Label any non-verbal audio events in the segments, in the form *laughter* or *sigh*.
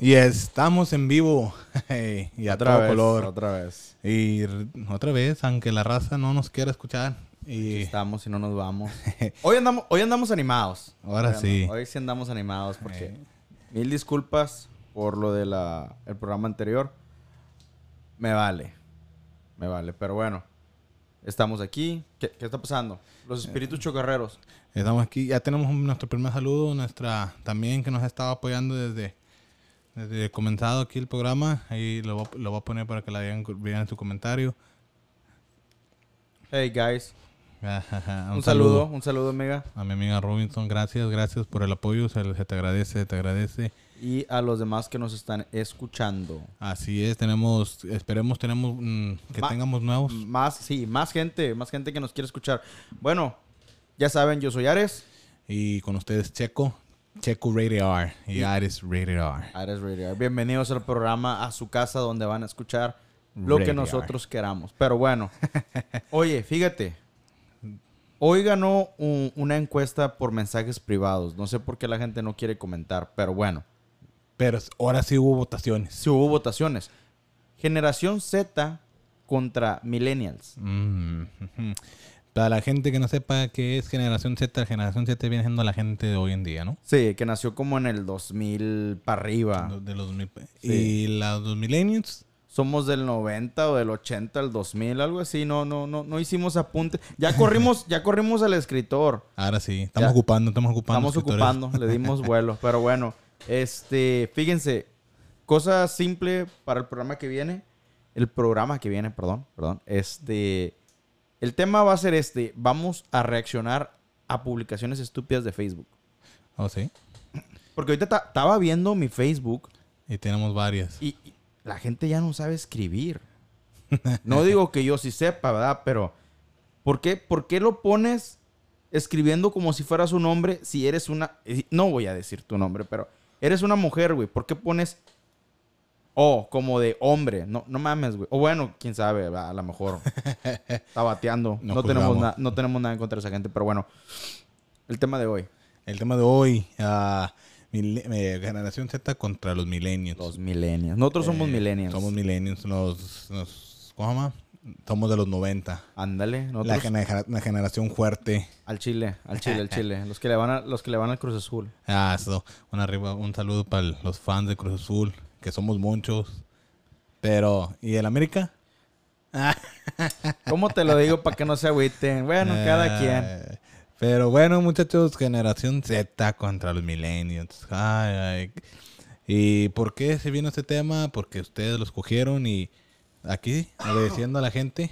Y, estamos en vivo. *laughs* y a Otra todo vez, color. otra vez. Y otra vez, aunque la raza no nos quiera escuchar. Y Estamos y no nos vamos. *laughs* Hoy andamos, hoy andamos animados. Ahora Hoy sí. andamos- Hoy sí andamos animados porque Eh. mil disculpas por lo del el programa anterior. Me vale. Me vale. Pero bueno, estamos aquí. ¿Qué, qué está pasando? Los espíritus chocarreros. estamos aquí. Ya tenemos nuestro primer saludo. Nuestra también que nos ha estado apoyando desde, desde comenzado aquí el programa. Ahí lo, lo voy a poner para que la vean, vean en su comentario. Hey guys. un, *laughs* Un, saludo, un saludo, amiga. A mi amiga Robinson, gracias, gracias por el apoyo. Se, se te agradece, se te agradece. Y a los demás que nos están escuchando. Así es, tenemos, esperemos tenemos mm, que Ma- tengamos nuevos. Más, sí, más gente, más gente que nos quiere escuchar. Bueno, ya saben, yo soy Ares. Y con ustedes Checo, Checo Rated R y Ares Rated R. Ares Radio. Bienvenidos al programa, a su casa donde van a escuchar lo que nosotros queramos. Pero bueno, *laughs* oye, fíjate. Hoy ganó un- una encuesta por mensajes privados. No sé por qué la gente no quiere comentar, pero bueno, Pero ahora sí hubo votaciones. sí hubo votaciones. Generación Z contra Millennials. Mm. *laughs* Para la gente que no sepa qué es Generación Z, Generación Z viene siendo la gente de hoy en día, ¿no? Sí, que nació como en el 2000 para arriba. De los, mil- Sí. Y los millennials, somos del 90 o del 80 al 2000, algo así, no no no no hicimos apunte. Ya corrimos, *laughs* ya corrimos al escritor. ahora sí, estamos Ya. ocupando, estamos ocupando. Estamos escritores. ocupando, le dimos *laughs* vuelo, pero bueno, este, fíjense, cosa simple para el programa que viene, el programa que viene, perdón, perdón, este, el tema va a ser este, vamos a reaccionar a publicaciones estúpidas de Facebook. Oh, sí. Porque ahorita ta- estaba viendo mi Facebook Y tenemos varias. Y, y la gente ya no sabe escribir. *laughs* No digo que yo sí sepa, ¿verdad? Pero ¿por qué, por qué lo pones escribiendo como si fueras un hombre si eres una... No voy a decir tu nombre, pero eres una mujer, güey. ¿Por qué pones O como de hombre? No, no mames, güey. O bueno, quién sabe, a lo mejor *laughs* está bateando. No No, tenemos juzgamos. na- no tenemos nada en contra de esa gente, pero bueno. El tema de hoy. El tema de hoy, eh, Generación Z contra los millennials. Los millennials. Nosotros somos Eh, millennials. Somos millennials, los, los- ¿cómo se llama? Somos de los 90. Ándale. La, genera- una generación fuerte. Al Chile, al Chile, al Chile. Los que le van a, los que le van al Cruz Azul. Ah, eso. Un, arriba, un saludo para los fans de Cruz Azul, que somos muchos. Pero, ¿y el América? ¿Cómo te lo digo para que no se agüiten? Bueno, cada quien. Eh, Pero bueno, muchachos, generación Z contra los millennials. Ay, ay. ¿Y por qué se vino este tema? Porque ustedes lo escogieron y aquí, obedeciendo a la gente,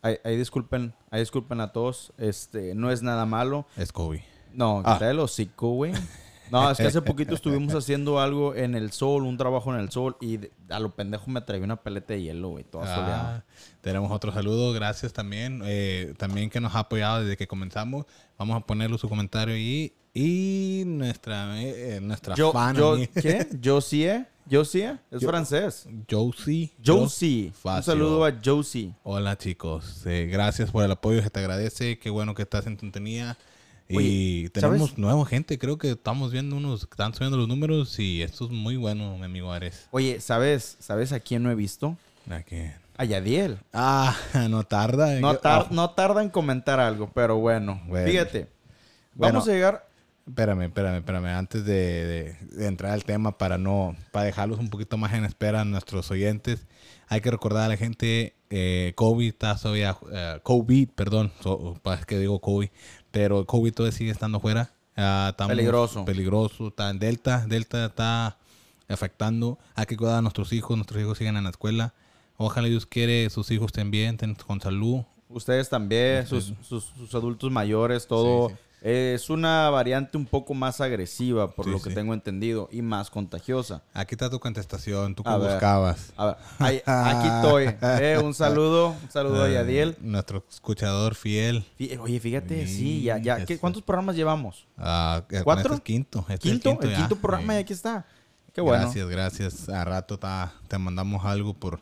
Ahí, ahí disculpen, ahí disculpen a todos. Este, no es nada malo. es Kobe. No, Ah. quita el hocico, güey. No, es que hace *laughs* poquito estuvimos haciendo algo en el sol, un trabajo en el sol, y a lo pendejo me traía una paleta de hielo, güey, toda soleada. Ah, tenemos otro saludo, gracias también. eh, también que nos ha apoyado desde que comenzamos. Vamos a ponerlo su comentario ahí. Y nuestra, eh, eh, nuestra Yo, fan, yo, ¿qué? *laughs* Josie, Josie, es Yo- francés. Josie. Josie. Un saludo a Josie. Hola chicos, eh, gracias por el apoyo, se te agradece, qué bueno que estás en sintonía. Y Oye, tenemos ¿sabes? nueva gente, creo que estamos viendo unos, están subiendo los números y esto es muy bueno, mi amigo Ares. Oye, ¿sabes, ¿sabes a quién no he visto? ¿A qué? A Yadiel. Ah, *laughs* no tarda. en No, tar- ah, no tarda en comentar algo, pero bueno. Bueno. Fíjate. Bueno. Vamos a llegar. Espérame, espérame, espérame. Antes de, de- de entrar al tema, para no, para dejarlos un poquito más en espera a nuestros oyentes, hay que recordar a la gente, eh, COVID está todavía, eh, COVID, perdón, so- es que digo COVID, pero COVID todavía sigue estando fuera. Estamos- Peligroso. Peligroso, está en Delta, Delta está afectando. Hay que cuidar a nuestros hijos, nuestros hijos siguen en la escuela. Ojalá Dios quiere, sus hijos estén bien, estén con salud. Ustedes también, sus, sus- sus adultos mayores, todo. Sí, sí. Eh, es una variante un poco más agresiva, por Sí, lo que sí. tengo entendido, y más contagiosa. Aquí está tu contestación, tú que buscabas. A ver, ahí- aquí *laughs* estoy. Eh, un saludo, un saludo a Eh, Yadiel. Nuestro escuchador fiel. Fí- Oye, fíjate, sí, ya, ya. ¿qué- Eso. ¿Cuántos programas llevamos? Ah, con ¿Cuatro? este es quinto. este es el ¿Quinto? el ya. quinto programa y aquí está. Qué bueno. Gracias, gracias. A rato ta- te mandamos algo por,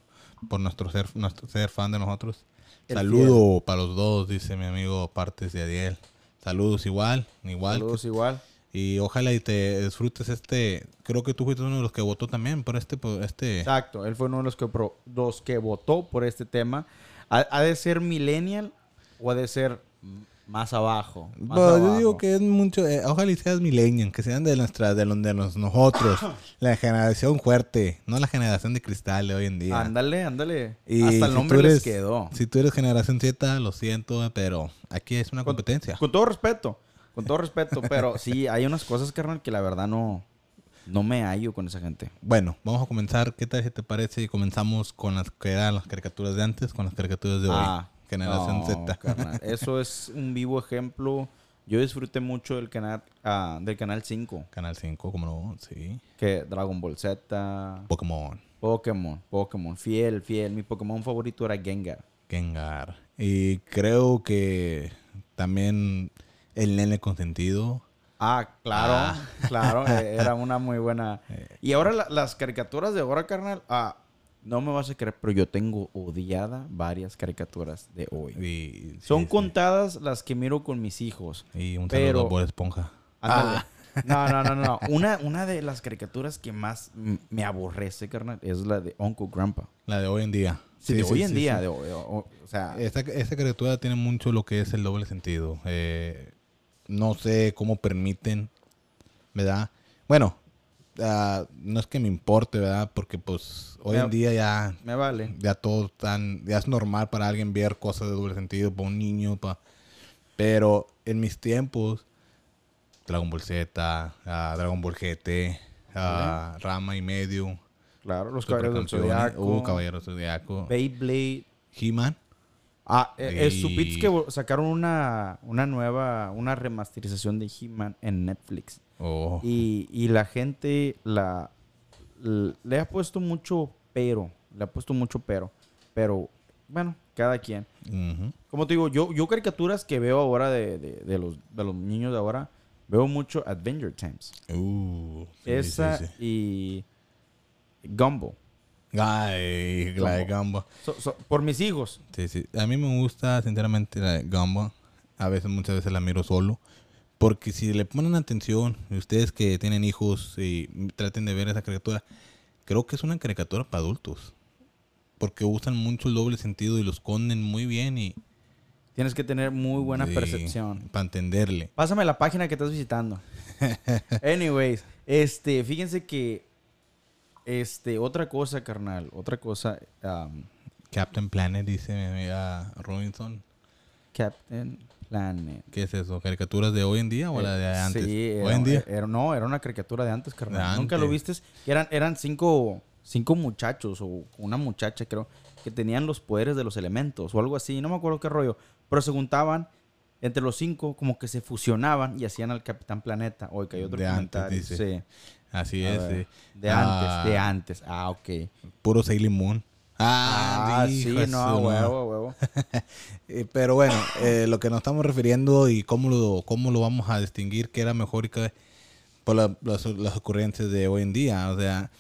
por nuestro ser, nuestro ser fan de nosotros. El Saludo para los dos, dice mi amigo Partes de Adiel. Saludos igual, igual. Saludos igual. Y ojalá y te disfrutes este. Creo que tú fuiste uno de los que votó también por este. Por este Exacto, él fue uno de los que, pro- los que votó por este tema. ¿Ha, ha de ser millennial o ha de ser más abajo? Más Bueno, yo abajo? digo que es mucho. eh, ojalá y seas millennial, que sean de nuestra, de los de los nosotros. *laughs* la generación fuerte, no la generación de cristal de hoy en día. Ándale, ándale. Y Hasta el si nombre tú les eres- quedó. Si tú eres generación Z, lo siento, pero aquí es una Con- competencia. Con todo respeto, con todo respeto, pero sí, hay unas cosas, carnal, que la verdad no, no me hallo con esa gente. Bueno, vamos a comenzar. ¿Qué tal si te parece? Y comenzamos con las que eran las caricaturas de antes, con las caricaturas de hoy. Ah, Generación no, Z. carnal, *laughs* Eso es un vivo ejemplo. Yo disfruté mucho del canal, ah, del canal 5, Canal 5, como no, sí. que Dragon Ball Z, Pokémon, Pokémon, Pokémon, fiel, fiel. Mi Pokémon favorito era Gengar. Gengar. Y creo que también el nene consentido. Ah, claro, Ah. claro, *laughs* eh, era una muy buena. Y ahora la- las caricaturas de ahora, carnal, ah, no me vas a creer, pero yo tengo odiada varias caricaturas de hoy. Y, Son sí, sí. contadas las que miro con mis hijos. Y un pero- saludo a Bob Esponja. Ándale. Ah. No, no, no, no. *laughs* Una, una de las caricaturas que más me aborrece, carnal, es la de Uncle Grandpa. La de hoy en día. Sí, de sí, hoy en sí, día. sí. de hoy- o, o sea, Esta, esta caricatura tiene mucho lo que es el doble sentido. Eh, no sé cómo permiten, ¿verdad? Bueno, ah, no es que me importe, ¿verdad? Porque pues hoy Me- en día ya, me vale. ya todo tan, ya es normal para alguien ver cosas de doble sentido, para un niño, para... Pero en mis tiempos, Dragon Ball Z, ah, Dragon Ball GT, ah, Rama y medio, Claro, los caballeros del Zodiaco. uh, Caballeros del Zodiaco, Beyblade. He-Man. Ah, eh, Y- supiste que sacaron una, una nueva, una remasterización de He-Man en Netflix. Oh. Y, y la gente la, le ha puesto mucho pero. Le ha puesto mucho pero. Pero, bueno, cada quien. Como te digo, yo, yo caricaturas que veo ahora de, de- de los, de los niños de ahora, veo mucho Adventure Times. Uh, sí, Esa sí, sí. y Gumball. Ay, la de Gumbo. So- so- por mis hijos. Sí, sí. A mí me gusta, sinceramente, la de Gumbo. A veces, muchas veces la miro solo. Porque si le ponen atención, ustedes que tienen hijos y traten de ver esa caricatura, creo que es una caricatura para adultos. Porque usan mucho el doble sentido y lo esconden muy bien y... Tienes que tener muy buena sí, percepción. Para entenderle. Pásame la página que estás visitando. *laughs* Anyways, este, fíjense que este, otra cosa, carnal, otra cosa, um, Captain Planet, dice mi amiga Robinson. Captain Planet. ¿Qué es eso? ¿Caricaturas de hoy en día o la de Eh, antes? Sí, hoy era, en día. era- no, era una caricatura de antes, carnal. De Nunca lo viste. Eran, eran cinco, cinco muchachos o una muchacha, creo, que tenían los poderes de los elementos o algo así. No me acuerdo qué rollo. Pero se juntaban entre los cinco, como que se fusionaban y hacían al Capitán Planeta. Hoy que hay otro De antes, comentario. dice. Sí. Así A es. ver, sí. De Ah, antes, de antes. Ah, ok. Puro Sailor Moon. Ah, Ah, sí, no, a huevo, huevo. *laughs* Eh, pero bueno, eh, lo que nos estamos refiriendo y cómo lo, cómo lo vamos a distinguir que era mejor y que por la- las, las ocurrencias de hoy en día. O sea,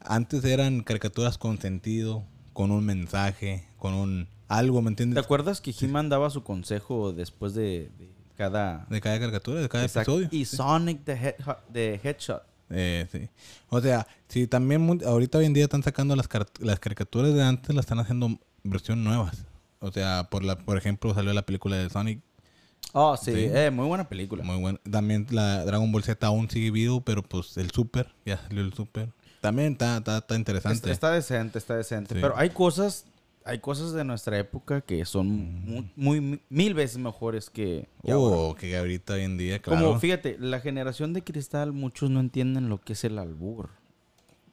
antes eran caricaturas con sentido, con un mensaje, con un algo, ¿me ¿Te entiendes? acuerdas que He-Man daba su consejo después de, de cada... De cada caricatura, de cada Exacto. episodio. Y Sonic the, Hedgehog- the Headshot. Eh, sí. O sea, si también ahorita hoy en día están sacando las, car- las caricaturas de antes, las están haciendo versión nuevas. O sea, por la por ejemplo, salió la película de Sonic, Oh, sí, Sí. eh, muy buena película. muy buena. También la Dragon Ball Z aún sigue vivo, pero pues el Super, ya salió el Super. También está, está, está interesante. Está, está decente, está decente. Sí. Pero hay cosas, hay cosas de nuestra época que son mu- muy, mi- mil veces mejores que, que ahora. oh, que ahorita hoy en día, claro. Como, fíjate, la generación de cristal, muchos no entienden lo que es el albur.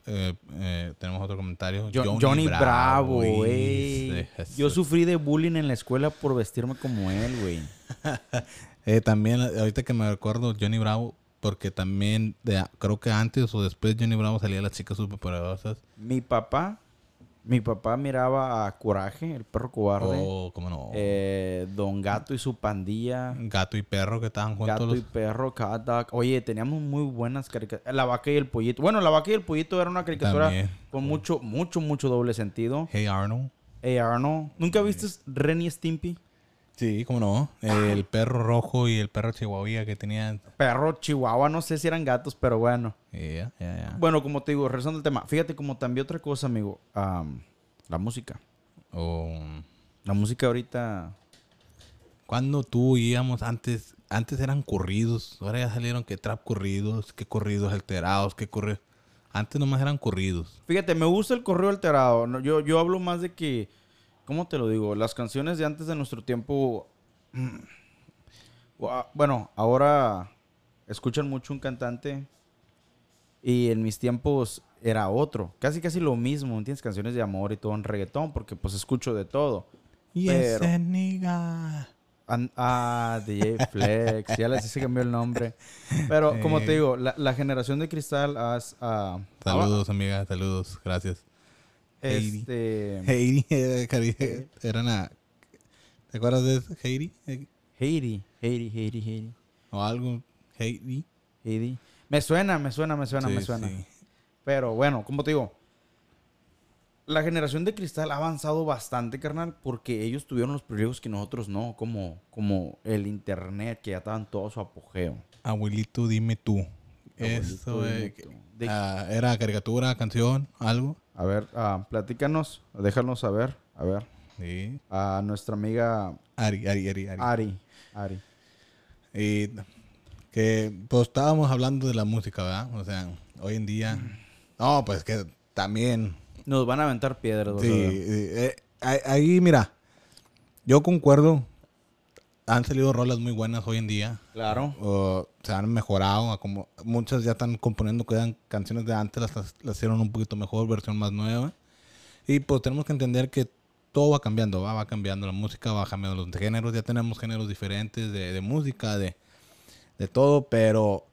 Eh, eh, tenemos otro comentario. Jo- Johnny, Bravo, güey. Yo sufrí de bullying en la escuela por vestirme como él, güey. *laughs* Eh, también, ahorita que me recuerdo, Johnny Bravo, porque también, de- creo que antes o después Johnny Bravo salía las chicas superpoderosas. Mi papá, mi papá miraba a Coraje, el perro cobarde. O, como no, eh, Don Gato y su pandilla. gato y perro que estaban juntos. Gato y perro, Cat Dog. Oye, teníamos muy buenas caricaturas. La vaca y el pollito. Bueno, la vaca y el pollito era una caricatura También. con mucho, mucho, mucho doble sentido. Hey Arnold. Hey Arnold. ¿Nunca viste Ren y Stimpy? Sí, cómo no. El perro rojo y el perro chihuahua que tenían. Perro chihuahua, no sé si eran gatos, pero bueno. Ya, ya, ya. Bueno, como te digo, regresando al tema. Fíjate como también otra cosa, amigo. am, la música. O, La música ahorita... cuando tú íbamos antes, antes eran corridos, ahora ya salieron que trap corridos, que corridos alterados, que corridos. Antes nomás eran corridos. Fíjate, me gusta el correo alterado. No, Yo, yo hablo más de que... ¿Cómo te lo digo? Las canciones de antes de nuestro tiempo... *clears throat* Bueno, ahora escuchan mucho un cantante y en mis tiempos era otro. Casi, casi lo mismo. ¿Entiendes? Canciones de amor y todo en reggaetón porque pues escucho de todo. Y Pero- ese nigga. An- ah, DJ Flex. ya les se cambió el nombre. Pero *laughs* como te digo, la, la generación de cristal has... ah, Saludos, amiga, saludos, gracias. Heidi. Este... Heidi, *laughs* cari- era una... ¿Te acuerdas de? Heidi? Eh, Heidi, Heidi, Heidi, Heidi. O algo, Heidi. Heidi. Me suena, me suena, me suena, Sí, me suena. sí. Pero bueno, como te digo, la generación de cristal ha avanzado bastante, carnal, porque ellos tuvieron los privilegios que nosotros no, como, como el internet, que ya estaban todo su apogeo. Abuelito, dime tú. Abuelito, Eso dime eh, tú. De- ah, era caricatura, canción, algo. A ver, ah, platícanos, déjanos saber, a ver, Sí. a nuestra amiga Ari, Ari, Ari, Ari. Ari. Ari. Y que pues estábamos hablando de la música, ¿verdad? O sea, hoy en día. No, pues que también. Nos van a aventar piedras. Sí, eh, ahí, mira, yo concuerdo. Han salido rolas muy buenas hoy en día. Claro. se han mejorado. como muchas ya están componiendo que eran canciones de antes, las, las hicieron un poquito mejor, versión más nueva. Y pues tenemos que entender que todo va cambiando, va, va cambiando la música, va cambiando los géneros. Ya tenemos géneros diferentes de, de música, de, de todo, pero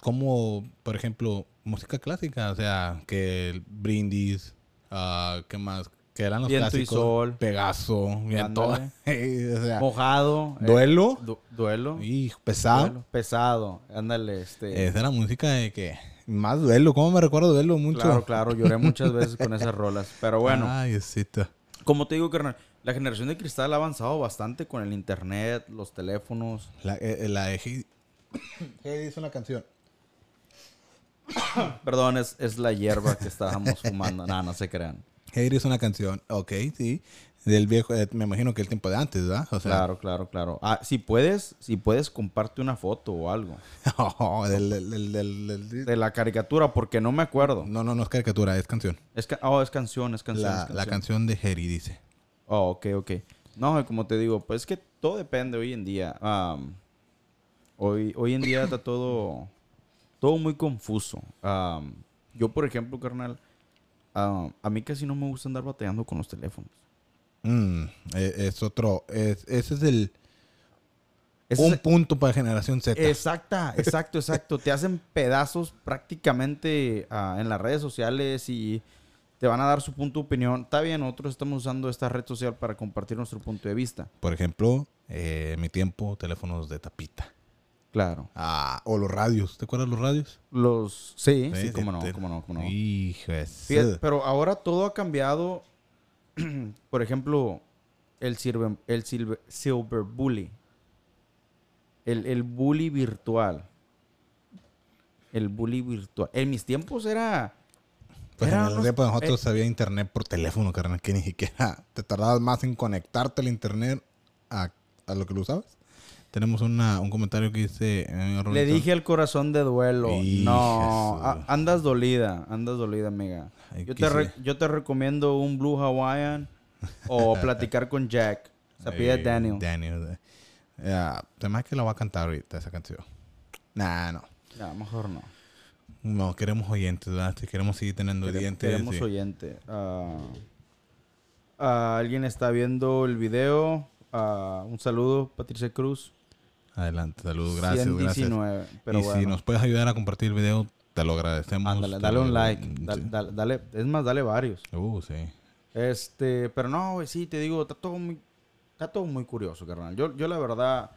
como, por ejemplo, música clásica, o sea, que el brindis, ah, ¿qué más? Que eran los Viento y clásicos. sol. Pegaso, viento. *laughs* O sea, Mojado. eh, duelo. du- duelo. Y pesado. Duelo, Pesado. Ándale, este. Esa era música de que. Más duelo. ¿Cómo me recuerdo duelo mucho? Claro, claro, lloré *laughs* muchas veces con esas rolas. Pero bueno, Ay, Diosito. como te digo, carnal, la generación de cristal ha avanzado bastante con el internet, los teléfonos. La, eh, la de Heidi. Heidi hizo una canción. *coughs* Perdón, es, es la hierba que estábamos fumando. No, no se crean. Heidi hizo una canción. Ok, sí. Del viejo. eh, me imagino que el tiempo de antes, ¿verdad? O sea. Claro, claro, claro. Ah, si puedes, si puedes, comparte una foto o algo. *laughs* Oh, del, del- del- De la caricatura, porque no me acuerdo. No, no, no es caricatura, es canción. Es ca- oh, es canción, es canción. La, es la canción de Heidi dice. Oh, ok, ok. No, como te digo, pues es que todo depende hoy en día. Hoy, hoy en día está todo, todo muy confuso. Yo, por ejemplo, carnal, am, a mí casi no me gusta andar batallando con los teléfonos. Mm, eh, es otro. es- ese es el. Ese un es- punto para generación Z. Exacta, *laughs* exacto, exacto. Te hacen pedazos prácticamente ah, en las redes sociales y te van a dar su punto de opinión. Está bien, nosotros estamos usando esta red social para compartir nuestro punto de vista. Por ejemplo, eh, en mi tiempo, teléfonos de tapita. Claro. Ah, o los radios. ¿Te acuerdas de los radios? Los... Sí, sí, Sí, cómo no, cómo no, cómo no. Hijo pero ahora todo ha cambiado. *clears throat* Por ejemplo, el, silver, el silver, silver bully. El, el bully virtual. El bully virtual. En mis tiempos era... Pues era en el unos- tiempo de nosotros eh, había internet por teléfono, carnal, que ni siquiera te tardabas más en conectarte al internet a, a lo que lo usabas. Tenemos una, un comentario que dice... eh, le dije al corazón de duelo. No, a- andas dolida, andas dolida, amiga. Ay, Yo te, re- sí. yo te recomiendo un Blue Hawaiian o *laughs* platicar con Jack. Se eh, Daniel. Daniel. Ya, además que la va a cantar ahorita esa canción. Nah, no. No, mejor no. No, queremos oyentes, ¿verdad? Queremos seguir teniendo oyentes. queremos sí. oyente. Ah, ah, Alguien está viendo el video. Ah, un saludo, Patricia Cruz. Adelante, saludos, gracias, 119, Pero y bueno, si nos puedes ayudar a compartir el video, te lo agradecemos. ándale, dale un like. Dale, es más, dale varios. Uh, sí. Este, pero no, güey, sí, te digo, está todo muy, está todo muy curioso, carnal. Yo, yo la verdad,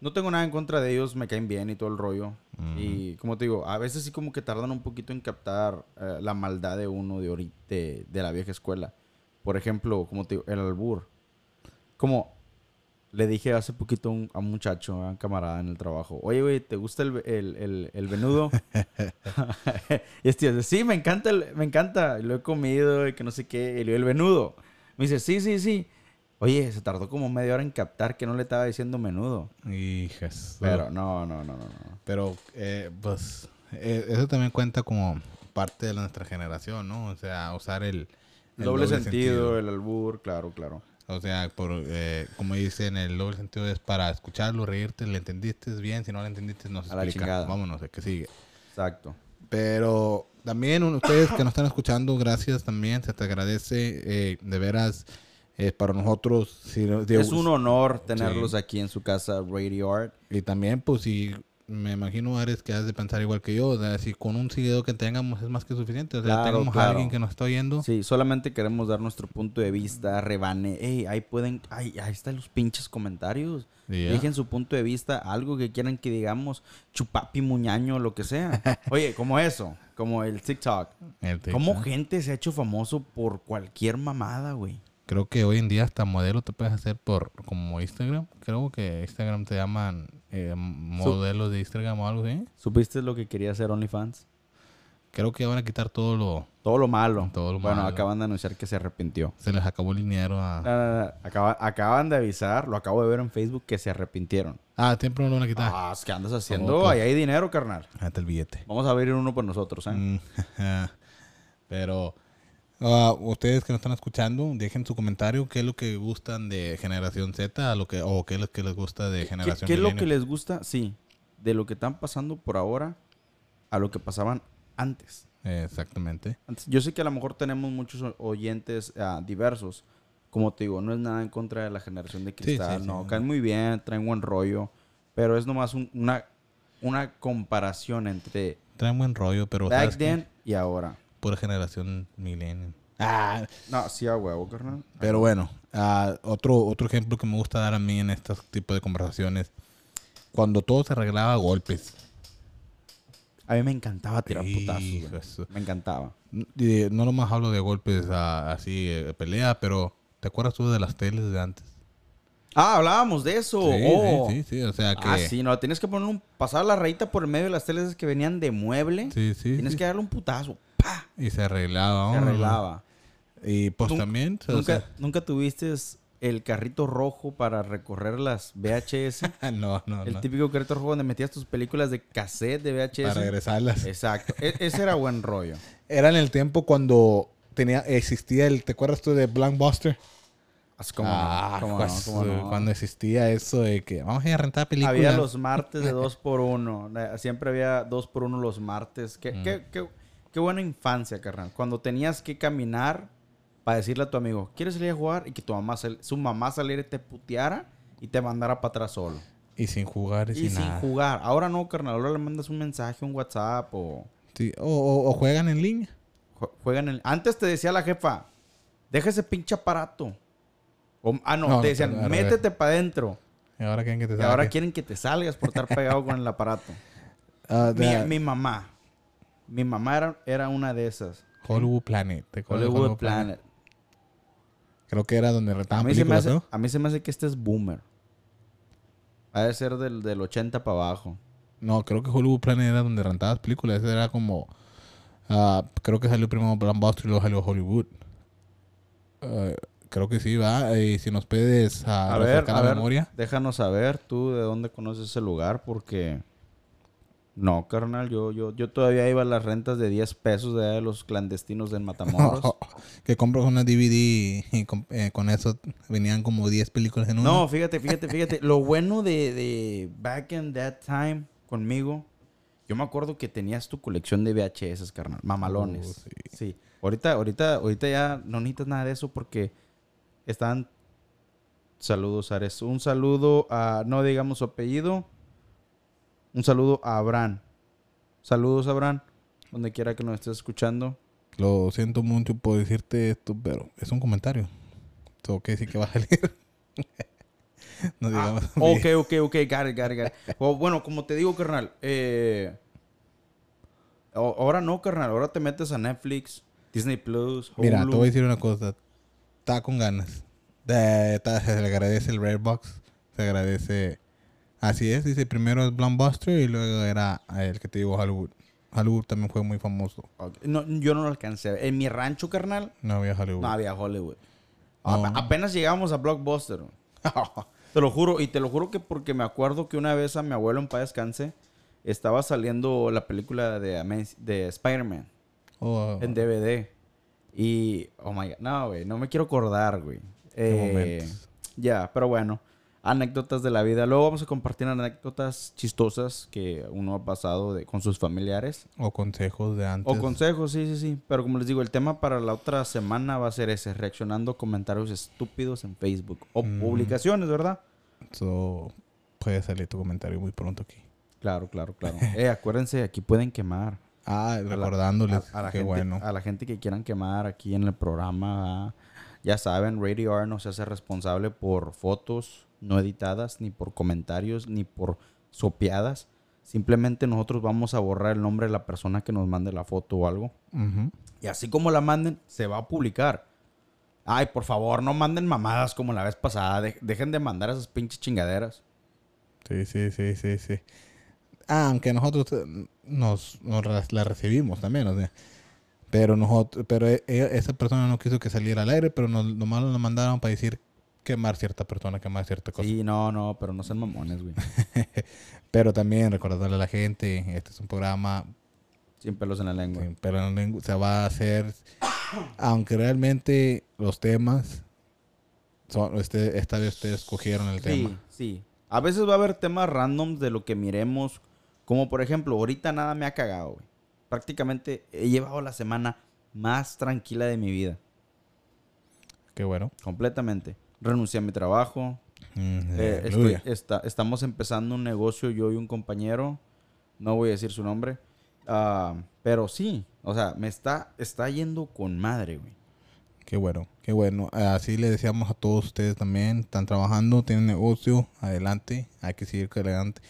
no tengo nada en contra de ellos, me caen bien y todo el rollo. Y como te digo, a veces sí como que tardan un poquito en captar eh, la maldad de uno de de, de la vieja escuela. Por ejemplo, como te digo, el albur. Como, Le dije hace poquito a un, a un muchacho, a un camarada en el trabajo, oye, güey, ¿te gusta el, el, el, el venudo? *laughs* *laughs* y este dice, sí, me encanta, me encanta, lo he comido y que no sé qué, y le el venudo. Me dice, sí, sí, sí. Oye, se tardó como media hora en captar que no le estaba diciendo menudo. Hijas. Pero no, no, no, no, no. Pero, eh, pues, eh, eso también cuenta como parte de nuestra generación, ¿no? O sea, usar el... el doble, sentido, el albur, claro, claro. O sea, por, eh, como dicen, el doble sentido es para escucharlo, reírte, le entendiste bien, si no le entendiste, no se A la explica. Vámonos, el que sigue. Exacto. Pero también ustedes que nos están escuchando, gracias también, se te agradece, eh, de veras, eh, para nosotros. Si, de- es un honor tenerlos Sí. aquí en su casa Radio Art. Y también, pues, si me imagino, Ares, que has de pensar igual que yo, o sea, si con un seguidor que tengamos es más que suficiente, o sea, Claro, tengamos claro. a alguien que nos está oyendo. Sí, solamente queremos dar nuestro punto de vista, rebane. Ey, ahí pueden, ay, ahí están los pinches comentarios. Y ya. Dejen su punto de vista, algo que quieran que digamos, chupapi, muñaño, lo que sea. *laughs* Oye, como eso, como el TikTok. El TikTok. ¿Cómo gente se ha hecho famoso por cualquier mamada, güey? Creo que hoy en día hasta modelo te puedes hacer por como Instagram. Creo que Instagram te llaman eh, modelos de Instagram o algo así. ¿Supiste lo que quería hacer OnlyFans? Creo que van a quitar todo lo... Todo lo malo. Todo lo bueno, malo. acaban de anunciar que se arrepintió. Se les acabó el dinero a... No, no, no. Acaba- acaban de avisar, lo acabo de ver en Facebook, que se arrepintieron. Ah, siempre no lo van a quitar. Ah, ¿qué andas haciendo? Oh, pues. Ahí hay dinero, carnal. Está el billete. Vamos a abrir uno por nosotros, ¿eh? Mm, *laughs* Pero ah, ustedes que nos están escuchando, dejen su comentario. ¿Qué es lo que gustan de Generación Z a lo que, o qué es lo que les gusta de ¿Qué, Generación qué es lo que les gusta? Sí, de lo que están pasando por ahora a lo que pasaban antes. Exactamente. Antes- Yo sé que a lo mejor tenemos muchos oyentes ah, diversos. Como te digo, no es nada en contra de la generación de cristal. sí, sí. no, caen muy bien, traen buen rollo. Pero es nomás un- una, una comparación entre Traen buen rollo, pero back ¿sabes qué? then y ahora. Pura generación millennial. Ah, No, sí a huevo, carnal. pero bueno, ah, otro, otro ejemplo que me gusta dar a mí en estos tipos de conversaciones, cuando todo se arreglaba a golpes. A mí me encantaba tirar putazos. De su- Me encantaba. Y no nomás hablo de golpes ah, así, eh, pelea, pero ¿te acuerdas tú de las teles de antes? Ah, hablábamos de eso. Sí, Oh. sí, sí, sí, o sea que... Ah, sí, no, tienes que poner un, pasar la rayita por el medio de las teles que venían de mueble. Sí, sí, Tienes sí. que darle un putazo. ¡Pa! Y se arreglaba. Se arreglaba. Y pues Nun- también, o ¿Nunca, sea, ¿Nunca tuviste el carrito rojo para recorrer las VHS? *laughs* no, no, el no. típico carrito rojo donde metías tus películas de cassette de VHS. Para regresarlas. Exacto. E- ese era buen rollo. Era en el tiempo cuando tenía existía el, ¿te acuerdas tú de Blankbuster? Así como ah, no, cómo pues, no, cómo no. cuando existía eso de que vamos a ir a rentar películas. Había los martes de 2 por 1 Siempre había 2 por 1 los martes. Mm. Qué, qué, qué- qué buena infancia, carnal. Cuando tenías que caminar para decirle a tu amigo, ¿quieres salir a jugar? Y que tu mamá, sal- su mamá saliera y te puteara y te mandara para atrás solo. Y sin jugar y, Y sin, sin nada. jugar. Ahora no, carnal. Ahora le mandas un mensaje, un WhatsApp o Sí, O, o- o juegan en línea. jue- juegan en... Antes te decía la jefa, deja ese pinche aparato. Ah, no, No, te decían, métete para adentro. Y ahora quieren que te Y ahora quieren que te salgas por estar pegado con el aparato. *laughs* Ah, Mi, mamá. Mi mamá era, era una de esas. Hollywood Planet. ¿te acuerdas de Hollywood Planet. Creo que era donde A rentaban mí, se me películas, hace, ¿no? a mí se me hace que este es boomer. Ha de ser del, del 80 para abajo. No, creo que Hollywood Planet era donde rentabas películas. Ese era como... ah, creo que salió primero Blockbuster y luego salió Hollywood. Ah, creo que sí, va. Y si nos puedes ah, A ver, refrescar a la ver, memoria. déjanos saber tú de dónde conoces ese lugar porque... No, carnal, yo, yo, yo todavía iba a las rentas de 10 pesos de, allá de los clandestinos en Matamoros. *laughs* que compras una DVD y con, eh, con eso venían como 10 películas en una. No, fíjate, fíjate, fíjate. Lo bueno de, de back in that time conmigo, yo me acuerdo que tenías tu colección de VHS, carnal. Mamalones. Uh, sí. sí. Ahorita, ahorita, ahorita ya no necesitas nada de eso porque están. Saludos, Ares. Un saludo a, no digamos su apellido. Un saludo a Abraham. Saludos, Abraham. Donde quiera que nos estés escuchando. Lo siento mucho por decirte esto, pero es un comentario. Tengo que decir que va a salir. *laughs* no digamos. Ah, ok, ok, ok, got it, got it, got it. Bueno, como te digo, carnal, eh, ahora no, carnal, ahora te metes a Netflix, Disney Plus, Mira, te voy a decir una cosa. Está con ganas. De, está- se le agradece el Rare Box. Se agradece. Así es, dice primero es Blockbuster y luego era el que te digo Hollywood. Hollywood también fue muy famoso. No, yo no lo alcancé. En mi rancho, carnal, No había Hollywood. no había Hollywood. No. Apenas llegamos a Blockbuster. *laughs* te lo juro, y te lo juro que porque me acuerdo que una vez a mi abuelo en paz descanse estaba saliendo la película de, de Spider-Man Oh, en DVD. Y, oh my god, no, güey, no me quiero acordar, güey. Eh, ya, pero bueno, anécdotas de la vida. Luego vamos a compartir anécdotas chistosas que uno ha pasado de, con sus familiares. o consejos de antes. O consejos, sí, sí, sí. Pero como les digo, el tema para la otra semana va a ser ese, reaccionando a comentarios estúpidos en Facebook. O Mm. publicaciones, ¿verdad? So, puede salir tu comentario muy pronto aquí. Claro, claro, claro. *laughs* eh, acuérdense, aquí pueden quemar. Ah, recordándoles. a, a la qué gente, bueno. a la gente que quieran quemar aquí en el programa. ah, Ya saben, Radio R no se hace responsable por fotos no editadas, ni por comentarios, ni por sopeadas. Simplemente nosotros vamos a borrar el nombre de la persona que nos mande la foto o algo. Y así como la manden, se va a publicar. Ay, por favor, no manden mamadas como la vez pasada. De- dejen de mandar esas pinches chingaderas. Sí, sí, sí, sí, sí. Ah, aunque nosotros nos, nos la recibimos también, o sea. Pero nosotros, pero e- e- esa persona no quiso que saliera al aire, pero nos, nomás nos la mandaron para decir quemar cierta persona, quemar cierta cosa. Sí, no, no, pero no sean mamones, güey. *laughs* Pero también recordarle a la gente, este es un programa Sin pelos en la lengua. sin pelo en la lengua, se va a hacer, aunque realmente los temas, son, este, esta vez ustedes escogieron el Sí, tema. sí. A veces va a haber temas randoms de lo que miremos. Como por ejemplo, ahorita nada me ha cagado, güey. Prácticamente he llevado la semana más tranquila de mi vida. Qué bueno. Completamente. Renuncié a mi trabajo. Mm, Eh, estoy- aleluya. está- estamos empezando un negocio, yo y un compañero. No voy a decir su nombre. Ah, pero sí, o sea, me está, está yendo con madre, güey. Qué bueno, qué bueno. Así le decíamos a todos ustedes también. Están trabajando, tienen negocio, adelante. Hay que seguir adelante.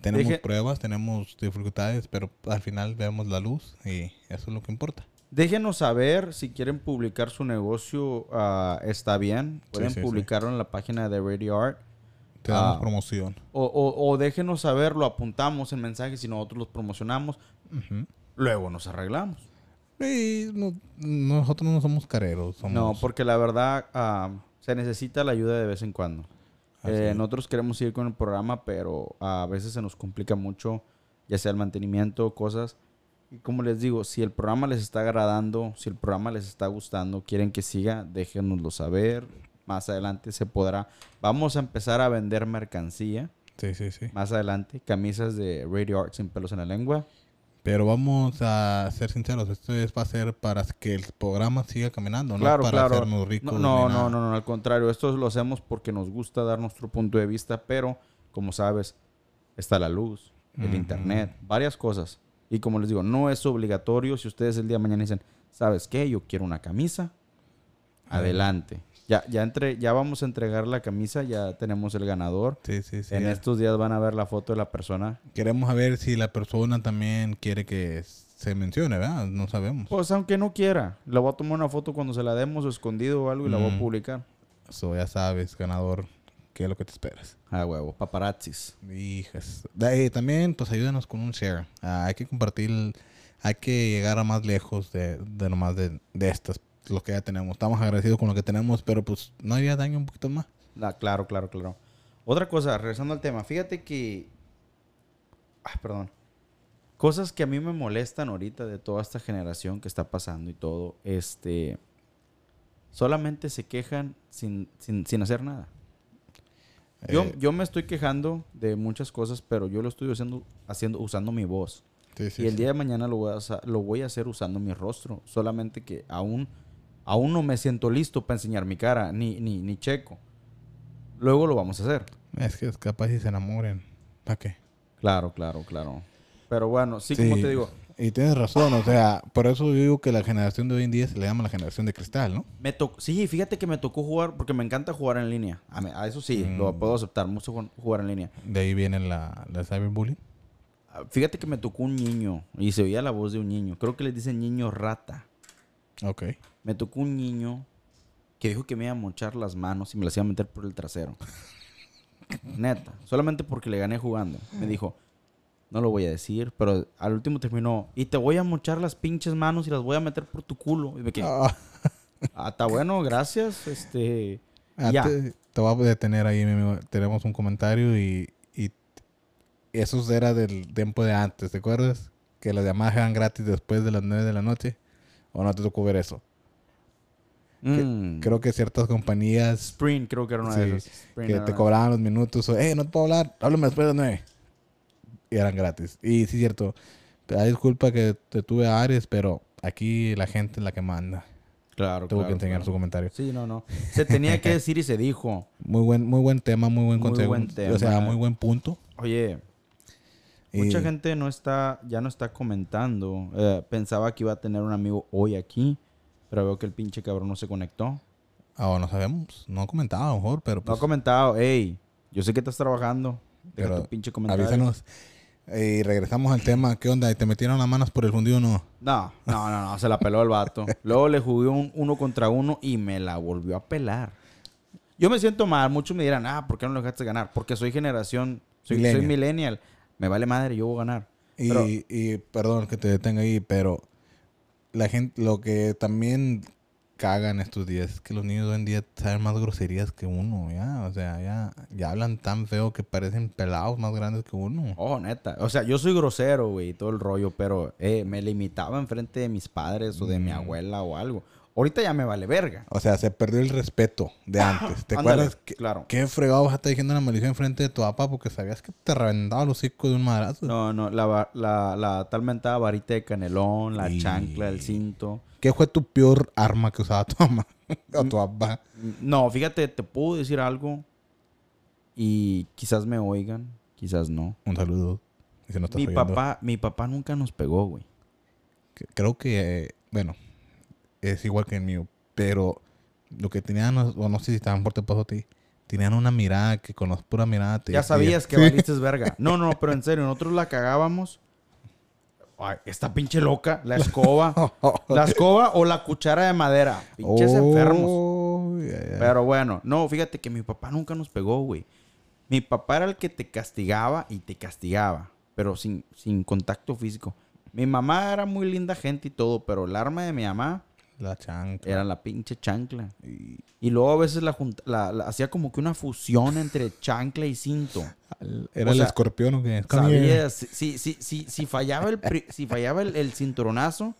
Tenemos Deje- pruebas, tenemos dificultades, pero al final vemos la luz y eso es lo que importa. Déjenos saber si quieren publicar su negocio, ah, está bien. Pueden sí, sí. publicarlo en la página de Radio Art. Te damos Ah. promoción. O, o- o déjenos saber, lo apuntamos en mensajes y nosotros los promocionamos. Luego nos arreglamos. Y no- nosotros no somos careros. Somos, No, porque la verdad ah, se necesita la ayuda de vez en cuando. Eh, nosotros queremos seguir con el programa, pero a veces se nos complica mucho, ya sea el mantenimiento, cosas. Y como les digo, si el programa les está agradando, si el programa les está gustando, quieren que siga, déjenoslo saber. Más adelante se podrá. Vamos a empezar a vender mercancía. Sí, sí, sí. Más adelante, camisas de Radio Art sin pelos en la lengua. Pero vamos a ser sinceros. Esto es, va a ser para que el programa siga caminando, Claro, no para claro. hacernos ricos. No, no, no, no, no, al contrario. Esto lo hacemos porque nos gusta dar nuestro punto de vista, pero como sabes, está la luz, el internet, varias cosas. Y como les digo, no es obligatorio. Si ustedes el día de mañana dicen, ¿sabes qué? Yo quiero una camisa. Adelante. Ya, ya, entre, ya vamos a entregar la camisa, ya tenemos el ganador. Sí, sí, sí. en ya. estos días van a ver la foto de la persona. Queremos saber si la persona también quiere que se mencione, ¿verdad? No sabemos. Pues aunque no quiera, le voy a tomar una foto cuando se la demos o escondido o algo y la voy a Mm. publicar. Eso ya sabes, ganador, qué es lo que te esperas. Ah, huevo, paparazzis. Hijas. También, pues ayúdanos con un share. Ah, hay que compartir, hay que llegar a más lejos de, de nomás de, de estas, lo que ya tenemos. Estamos agradecidos con lo que tenemos, pero pues no haría daño un poquito más. Ah, claro, claro, claro. Otra cosa, regresando al tema, fíjate que. Ay, perdón. Cosas que a mí me molestan ahorita de toda esta generación que está pasando y todo. Este. Solamente se quejan sin, sin, sin hacer nada. Yo, Eh, yo me estoy quejando de muchas cosas, pero yo lo estoy haciendo, haciendo usando mi voz. sí, sí, y el sí. día de mañana lo voy, a, lo voy a hacer usando mi rostro. Solamente que aún, aún no me siento listo para enseñar mi cara, ni, ni, ni checo. Luego lo vamos a hacer. Es que es capaz si se enamoren. ¿Para qué? Claro, claro, claro. Pero bueno, sí, como te digo, Y tienes razón, o sea, por eso yo digo que la generación de hoy en día se le llama la generación de cristal, ¿no? me tocó, sí, fíjate que me tocó jugar, porque me encanta jugar en línea. A, mí- a eso sí, lo Mm. puedo aceptar, mucho ju- jugar en línea. De ahí viene la, la cyberbullying. Ah, Fíjate que me tocó un niño, y se oía la voz de un niño. Creo que les dicen niño rata. Ok. Me tocó un niño que dijo que me iba a mochar las manos y me las iba a meter por el trasero. *laughs* Neta. Solamente porque le gané jugando. Me dijo, no lo voy a decir, pero al último terminó. Y te voy a mochar las pinches manos y las voy a meter por tu culo. Y me quedé, Ah, ah, está bueno, gracias. Este. ah, ya. Te, te voy a detener ahí, mi amigo. Tenemos un comentario y, y eso era del tiempo de antes, ¿te acuerdas? Que las llamadas eran gratis después de las 9 de la noche. ¿O no te tocó ver eso? Que- Mm. Creo que ciertas compañías Sprint, creo que era una de Sí, esas. Sprint que te cobraban los minutos o, eh, no te puedo hablar, háblame después de las 9. Y eran gratis. Y sí, cierto. Te da disculpa que te tuve a Ares, pero aquí la gente es la que manda. Claro, Tuvo claro, que enseñar claro. su comentario. Sí, no, no. Se tenía que *laughs* decir y se dijo. Muy buen, muy buen tema, muy buen Muy consejo. buen O sea, tema. muy buen punto. Oye, Mucha gente no está, ya no está comentando. Eh, pensaba que iba a tener un amigo hoy aquí, pero veo que el pinche cabrón no se conectó. Ah, no sabemos. No comentaba a lo mejor, pero No pues, ha comentado, hey, yo sé que estás trabajando. Deja Pero tu pinche comentario. avísanos. Y regresamos al tema. ¿Qué onda? ¿Te metieron las manos por el fundido o no? No, no, no, no, se la peló el vato. *laughs* Luego le jugué un uno contra uno y me la volvió a pelar. Yo me siento mal. Muchos me dirán, ah, ¿por qué no lo dejaste ganar? Porque soy generación, soy soy Millennial. Me vale madre, yo voy a ganar. Y, Pero- y perdón que te detenga ahí, pero la gente, lo que también cagan estos días es que los niños hoy en día saben más groserías que uno, ya. O sea, ya, ya hablan tan feo que parecen pelados más grandes que uno. Oh, neta. O sea, yo soy grosero, güey, y todo el rollo, pero eh, me limitaba enfrente de mis padres o de mi Mm. abuela o algo. Ahorita ya me vale verga. O sea, se perdió el respeto de antes. ¿Te Ándale, acuerdas? que- Claro. ¿Qué fregado vas a estar diciendo una maldición enfrente de tu papá porque sabías que te reventaba los hocico de un madrazo? No, no, la, la, la tal mentada varita de canelón, la chancla, el cinto. ¿Qué fue tu peor arma que usaba tu mamá *laughs* o tu papá? No, fíjate, te puedo decir algo y quizás me oigan, quizás no. Un saludo. Si no estás Mi oyendo. papá, mi papá nunca nos pegó, güey. creo que, eh, bueno, es igual que el mío, pero lo que tenían, o no sé si tan fuerte pasó a ti, tenían una mirada que con la pura mirada te Ya sabías que valiste verga. *laughs* No, no, pero en serio, nosotros la cagábamos. Ay, esta pinche loca, la escoba. *laughs* La escoba o la cuchara de madera. Pinches enfermos. Oh. Pero bueno, no, fíjate que mi papá nunca nos pegó, güey. Mi papá era el que te castigaba y te castigaba, pero sin, sin contacto físico. Mi mamá era muy linda gente y todo, pero el arma de mi mamá La chancla. era la pinche chancla. Y- Y luego a veces la, junta- la- la- hacía como que una fusión entre chancla y cinto. ¿Era O el sea, escorpión o qué? Sabías, si, si, si, si, fallaba el, si fallaba el, el cinturonazo,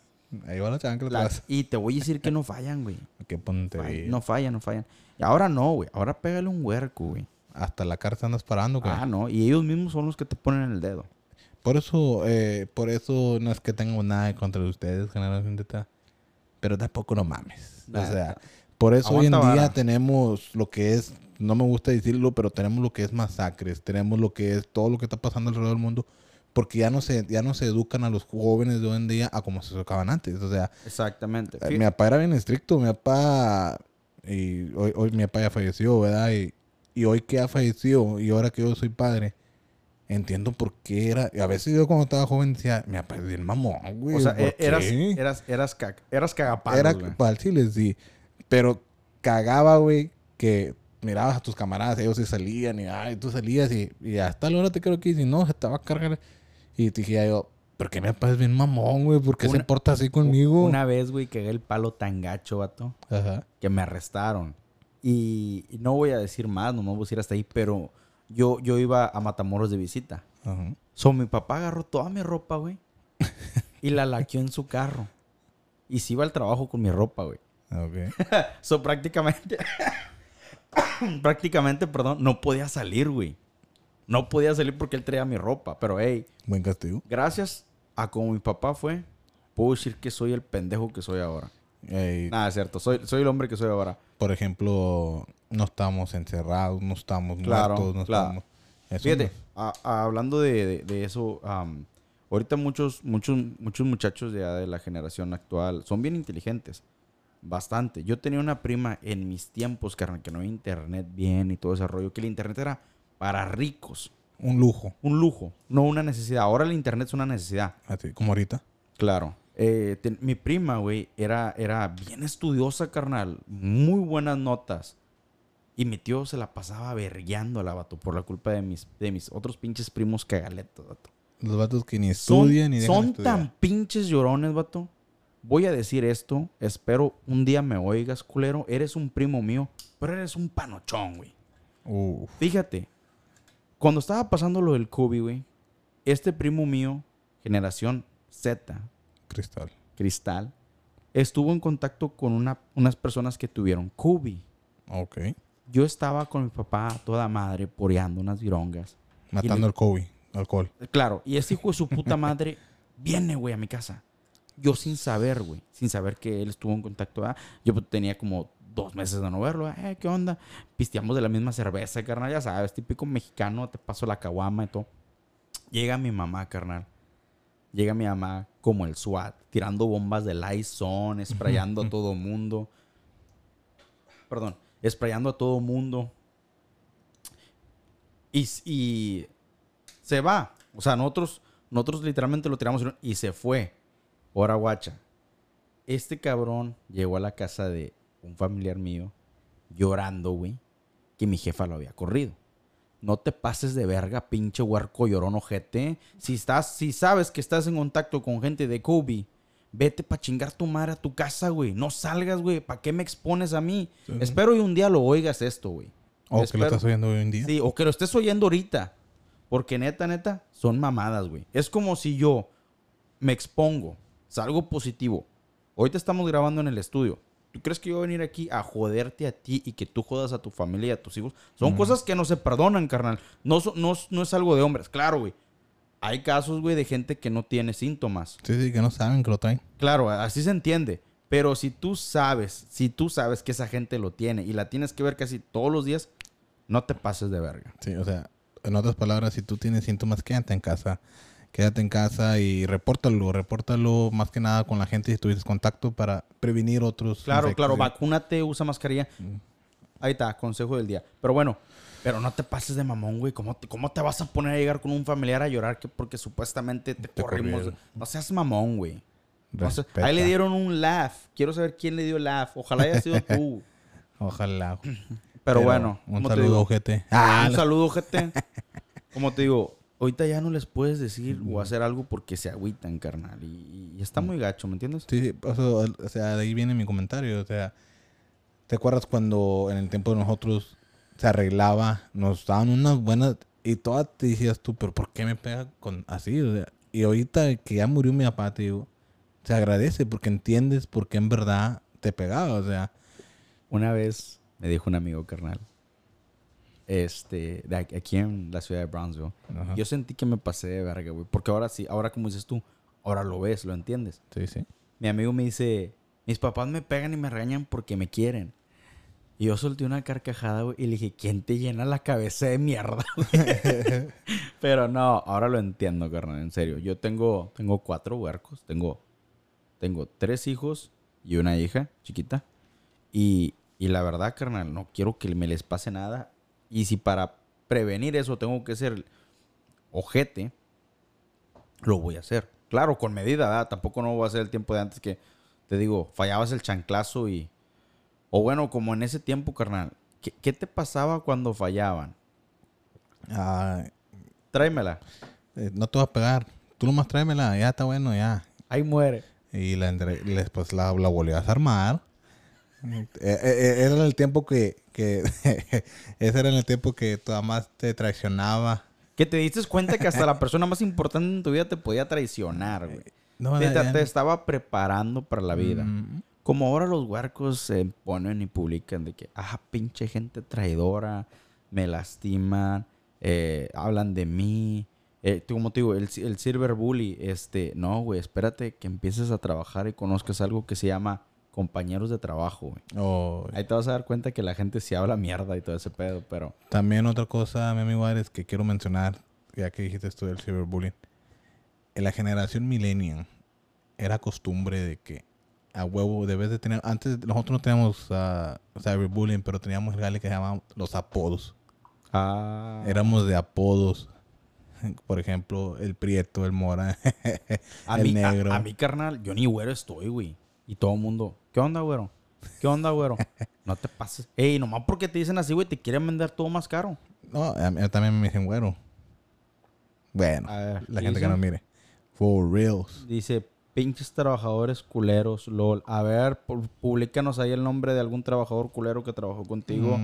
Ahí va la chancla la- y te voy a decir que no fallan, güey. Qué ponte No fallan, no fallan. Y ahora no, güey. Ahora pégale un huerco, güey. Hasta la carta andas parando, güey. Ah, no. Y ellos mismos son los que te ponen en el dedo. Por eso, eh, por eso no es que tengo nada contra ustedes, generación Z. Pero tampoco no mames. O sea, por eso hoy en día vara. tenemos lo que es, no me gusta decirlo, pero tenemos lo que es masacres, tenemos lo que es todo lo que está pasando alrededor del mundo, porque ya no se, ya no se educan a los jóvenes de hoy en día a como se educaban antes. O sea, Exactamente. eh, mi papá era bien estricto, mi papá, y hoy, hoy mi papá ya falleció, ¿verdad? Y, y hoy que ha fallecido, y ahora que yo soy padre, entiendo por qué era. a veces yo cuando estaba joven decía, papá es bien mamón, güey. o sea, ¿por e- eras, qué?". eras, eras, ca- eras cagapalos, Era güey. para el chile, sí. Pero cagaba, güey, que mirabas a tus camaradas, ellos se salían y ay, tú salías y, y hasta la hora te creo que si no, se estaba a cargar. Y te dije yo, ¿por qué mi papá es bien mamón, güey? ¿Por qué se porta así conmigo? Una vez, güey, cagué el palo tan gacho, vato, Ajá. que me arrestaron. Y, y no voy a decir más, no me voy a decir hasta ahí, pero yo, yo iba a Matamoros de visita. Ajá. So, mi papá agarró toda mi ropa, güey, y la laqueó en su carro. Y se iba al trabajo con mi ropa, güey. Ok. *laughs* So, prácticamente, *coughs* prácticamente, perdón, no podía salir, güey. No podía salir porque él traía mi ropa. Pero, hey, Buen castigo. gracias a como mi papá fue, puedo decir que soy el pendejo que soy ahora. Eh, Nada, es cierto. Soy, soy el hombre que soy ahora. por ejemplo, no estamos encerrados, no estamos Claro, muertos, no claro. estamos... Eso Fíjate, no- a- a- hablando de, de- de eso, am, ahorita muchos, muchos, muchos muchachos de, de la generación actual son bien inteligentes. Bastante. Yo tenía una prima en mis tiempos, carnal, que no había internet bien y todo ese rollo, que el internet era para ricos. Un lujo, Un lujo, no una necesidad. Ahora el internet es una necesidad. así como ahorita. Claro. Eh, ten- mi prima, güey, era, era bien estudiosa, carnal. Muy buenas notas. Y mi tío se la pasaba vergueando la vato por la culpa de mis, de mis otros pinches primos cagaletos, vato. Los vatos que ni Son, estudian ni dejan son estudiar. tan pinches llorones, vato. Voy a decir esto. Espero un día me oigas, culero. Eres un primo mío, pero eres un panochón, güey. Uf, Fíjate, cuando estaba pasando lo del COVID, güey, este primo mío, generación Z, cristal. Cristal, estuvo en contacto con una- unas personas que tuvieron COVID. Ok. Yo estaba con mi papá toda madre poreando unas virongas. Matando le- el COVID, alcohol. Claro, y ese hijo de su puta madre *laughs* viene, güey, a mi casa. Yo sin saber, güey, sin saber que él estuvo en contacto. ¿verdad? Yo pues, tenía como dos meses de no verlo. Eh, ¿qué onda? Pisteamos de la misma cerveza, carnal, ya sabes, típico mexicano, te paso la caguama y todo. Llega mi mamá, carnal. Llega mi mamá como el SWAT, tirando bombas de Lysol, sprayando a todo mundo. Perdón, sprayando a todo mundo. Y, y se va. O sea, nosotros, nosotros literalmente lo tiramos y se fue. Ahora, guacha. Este cabrón llegó a la casa de un familiar mío llorando, güey, que mi jefa lo había corrido. No te pases de verga, pinche huerco llorón ojete. Si estás, si sabes que estás en contacto con gente de Kobe, vete pa' chingar tu madre a tu casa, güey. No salgas, güey. ¿Para qué me expones a mí? Sí. Espero y un día lo oigas esto, güey. O que lo estás oyendo hoy en día. Sí, o que lo estés oyendo ahorita. Porque neta, neta, son mamadas, güey. Es como si yo me expongo, salgo positivo. Ahorita estamos grabando en el estudio. ¿Tú crees que yo voy a venir aquí a joderte a ti y que tú jodas a tu familia y a tus hijos? Son cosas que no se perdonan, carnal. No, no, no es algo de hombres. Claro, güey. Hay casos, güey, de gente que no tiene síntomas. Sí, sí, que no saben que lo traen. Claro, así se entiende. Pero si tú sabes, si tú sabes que esa gente lo tiene y la tienes que ver casi todos los días, no te pases de verga. Sí, o sea, en otras palabras, si tú tienes síntomas, quédate en casa. Quédate en casa y repórtalo, repórtalo más que nada con la gente si tuviste contacto para prevenir otros. Claro, infectos. claro, vacúnate, usa mascarilla. Ahí está, consejo del día. Pero bueno, pero no te pases de mamón, güey. ¿Cómo te, cómo te vas a poner a llegar con un familiar a llorar que porque supuestamente te, Te corrimos? corrieron. No seas mamón, güey. No ahí le dieron un laugh. Quiero saber quién le dio laugh. Ojalá haya sido tú. *laughs* Ojalá. Pero, bueno, Un ¿cómo te saludo, ojete. Ah, Ah, un saludo, gente. *laughs* Como te digo, ahorita ya no les puedes decir o hacer algo porque se agüitan, carnal. Y, y está muy gacho, ¿me entiendes? Sí, sí, o sea, o sea, de ahí viene mi comentario. O sea, ¿te acuerdas cuando en el tiempo de nosotros se arreglaba, nos daban unas buenas y todas te decías tú, pero ¿por qué me pega con así? O sea, y ahorita que ya murió mi papá, te digo, se agradece porque entiendes por qué en verdad te pegaba. O sea, Una vez me dijo un amigo carnal, este, de aquí- en la ciudad de Brownsville, Ajá. yo sentí que me pasé de verga, güey. Porque ahora sí, ahora como dices tú, ahora lo ves, lo entiendes. sí, sí. Mi amigo me dice, mis papás me pegan y me regañan porque me quieren. Y yo solté una carcajada, güey, y le dije, ¿quién te llena la cabeza de mierda? *laughs* güey?" *laughs* Pero no, ahora lo entiendo, carnal, en serio. Yo tengo, tengo cuatro huercos, tengo, tengo tres hijos y una hija chiquita. Y, y la verdad, carnal, no quiero que me les pase nada. Y si para prevenir eso tengo que ser ojete, lo voy a hacer. Claro, con medida, ¿verdad? Tampoco no voy a hacer el tiempo de antes que, te digo, fallabas el chanclazo y... O bueno, como en ese tiempo, carnal. ¿Qué, qué te pasaba cuando fallaban? Ah, Tráemela. eh, no te va a pegar. Tú nomás tráemela, ya está bueno, ya. Ahí muere. Y la entre- después la, la volvías a armar. Eh, eh, eh, era el tiempo que, que *laughs* ese era el tiempo que tu mamá te traicionaba. Que te diste cuenta que hasta la persona más importante en tu vida te podía traicionar, güey. No, Te, te- te estaba preparando para la vida. Mm, Como ahora los huercos se ponen y publican de que, ah, pinche gente traidora, me lastiman, eh, hablan de mí. Eh, tú, como te digo, el, el silver bully, este, no, güey, espérate que empieces a trabajar y conozcas algo que se llama compañeros de trabajo, güey. oh, Ahí te vas a dar cuenta que la gente sí habla mierda y todo ese pedo, pero... También otra cosa, mi amigo Ares, que quiero mencionar, ya que dijiste esto del cyberbullying. En la generación millennial era costumbre de que a huevo debes de tener... Antes nosotros no teníamos ah, cyberbullying, pero teníamos el gale que se llamaban los apodos. Ah, Éramos de apodos. Por ejemplo, el Prieto, el Mora, *laughs* a el mí, a- Negro. A, mí, carnal, yo ni güero estoy, güey. Y todo el mundo, ¿qué onda, güero? ¿Qué onda, güero? no te pases. Ey, nomás porque te dicen así, güey, te quieren vender todo más caro. No, a mí también me dicen güero. Bueno, A ver, la ¿qué gente que dice? no mire. For reals. Dice, pinches trabajadores culeros, lol. A ver, pu- publícanos ahí el nombre de algún trabajador culero que trabajó contigo.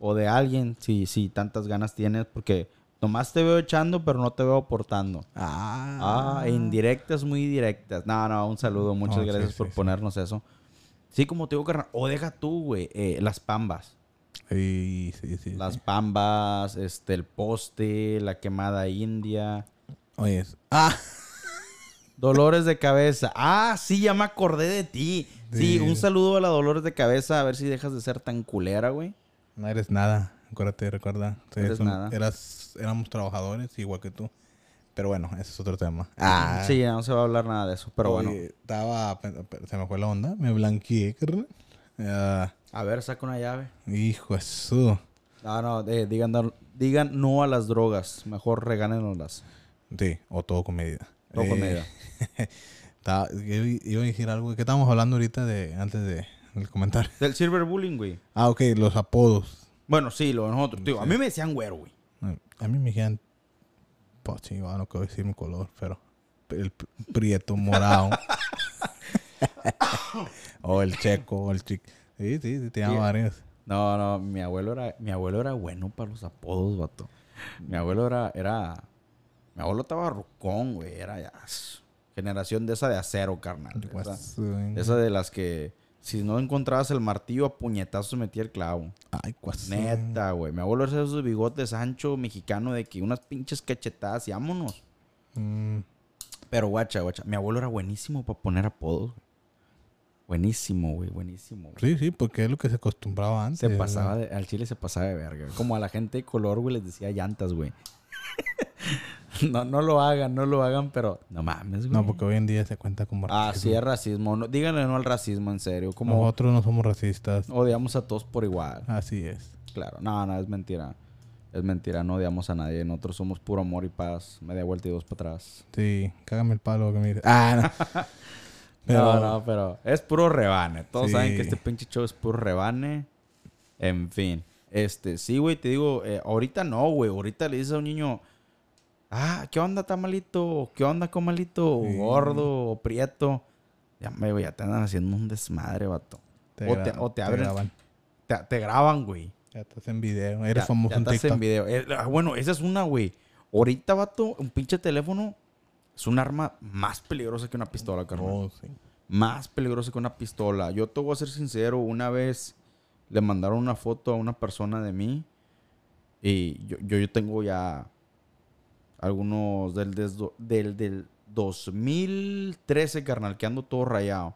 O de alguien, si, si tantas ganas tienes. Porque nomás te veo echando, pero no te veo aportando. Ah. Ah, indirectas, muy directas. No, no, un saludo. Muchas sí, gracias sí, por sí. ponernos eso. Sí, como te digo, carnal. O deja tú, güey. eh, las pambas. Sí, sí, sí. Las sí. pambas, este, el poste, la quemada india. Oye, es- ah, *laughs* Dolores de cabeza. Ah, sí, ya me acordé de ti. Sí, Sí. un saludo a la Dolores de cabeza. A ver si dejas de ser tan culera, güey. no eres nada. Acuérdate, recuerda. Sí, Eres son- nada. Eras, éramos trabajadores igual que tú. Pero bueno, ese es otro tema. Ah, Sí, ya no se va a hablar nada de eso. Pero bueno. Estaba, se me fue la onda. Me blanqueé. Ah, A ver, saca una llave. hijo de su. No, no, eh, digan, dar- digan no a las drogas. Mejor regálenoslas. Sí, o todo con medida. Todo con Eh, medida. *laughs* estaba- iba a decir algo. ¿Qué estábamos hablando ahorita de antes de, del comentario? Del cyberbullying, güey. Ah, ok, los apodos. Bueno, sí, lo de nosotros. Digo, a mí me decían güero, güey. A mí me dijeron, pues chico, no quiero decir mi color, pero el prieto morado. *laughs* o el checo, o el chico. Sí, sí, sí, te llaman Sí. varios. No, no, mi abuelo era, mi abuelo era bueno para los apodos, vato. Mi abuelo era, era, mi abuelo estaba rucón, güey, era ya generación de esa de acero, carnal. de Esa, Pues, eh, esa de las que si no encontrabas el martillo a puñetazos metía el clavo. Ay, cuas. Neta, güey. Mi abuelo era esos bigotes ancho mexicano de que unas pinches cachetadas y vámonos. Mm, Pero guacha, guacha. Mi abuelo era buenísimo para poner apodos, güey. Buenísimo, güey, buenísimo. güey. sí, sí, porque es lo que se acostumbraba antes. Se pasaba de- al chile se pasaba de verga. Como a la gente de color, güey, les decía llantas, güey. *laughs* *laughs* no, no lo hagan, no lo hagan, pero no mames, güey. No, porque hoy en día se cuenta como Ah, racismo. sí, es racismo. No, díganle no al racismo, en serio. Como Nosotros no somos racistas. odiamos a todos por igual. Así es. Claro, no, no, es mentira. Es mentira, no odiamos a nadie. Nosotros somos puro amor y paz. Media vuelta y dos para atrás. Sí, cágame el palo que me dice. Ah, no. *laughs* Pero, No, no, pero es puro rebane. Todos Sí. saben que este pinche show es puro rebane. En fin. Este, sí, güey, te digo, eh, ahorita no, güey. Ahorita le dices a un niño, ah, ¿qué onda, tamalito? ¿Qué onda, comalito? Sí. Gordo o prieto. Ya, me, güey, ya te andan haciendo un desmadre, vato. o, te, o te abren, graban. te, te graban, güey. Ya estás en video. Eres Ya- famoso ya en TikTok. en video. Eh, ah, bueno, esa es una, güey. Ahorita, vato, un pinche teléfono es un arma más peligrosa que una pistola, carnal. Oh, sí. Más peligrosa que una pistola. Yo te voy a ser sincero, una vez le mandaron una foto a una persona de mí y yo, yo, yo tengo ya algunos del, desdo- del, del 2013, carnal, que ando todo rayado.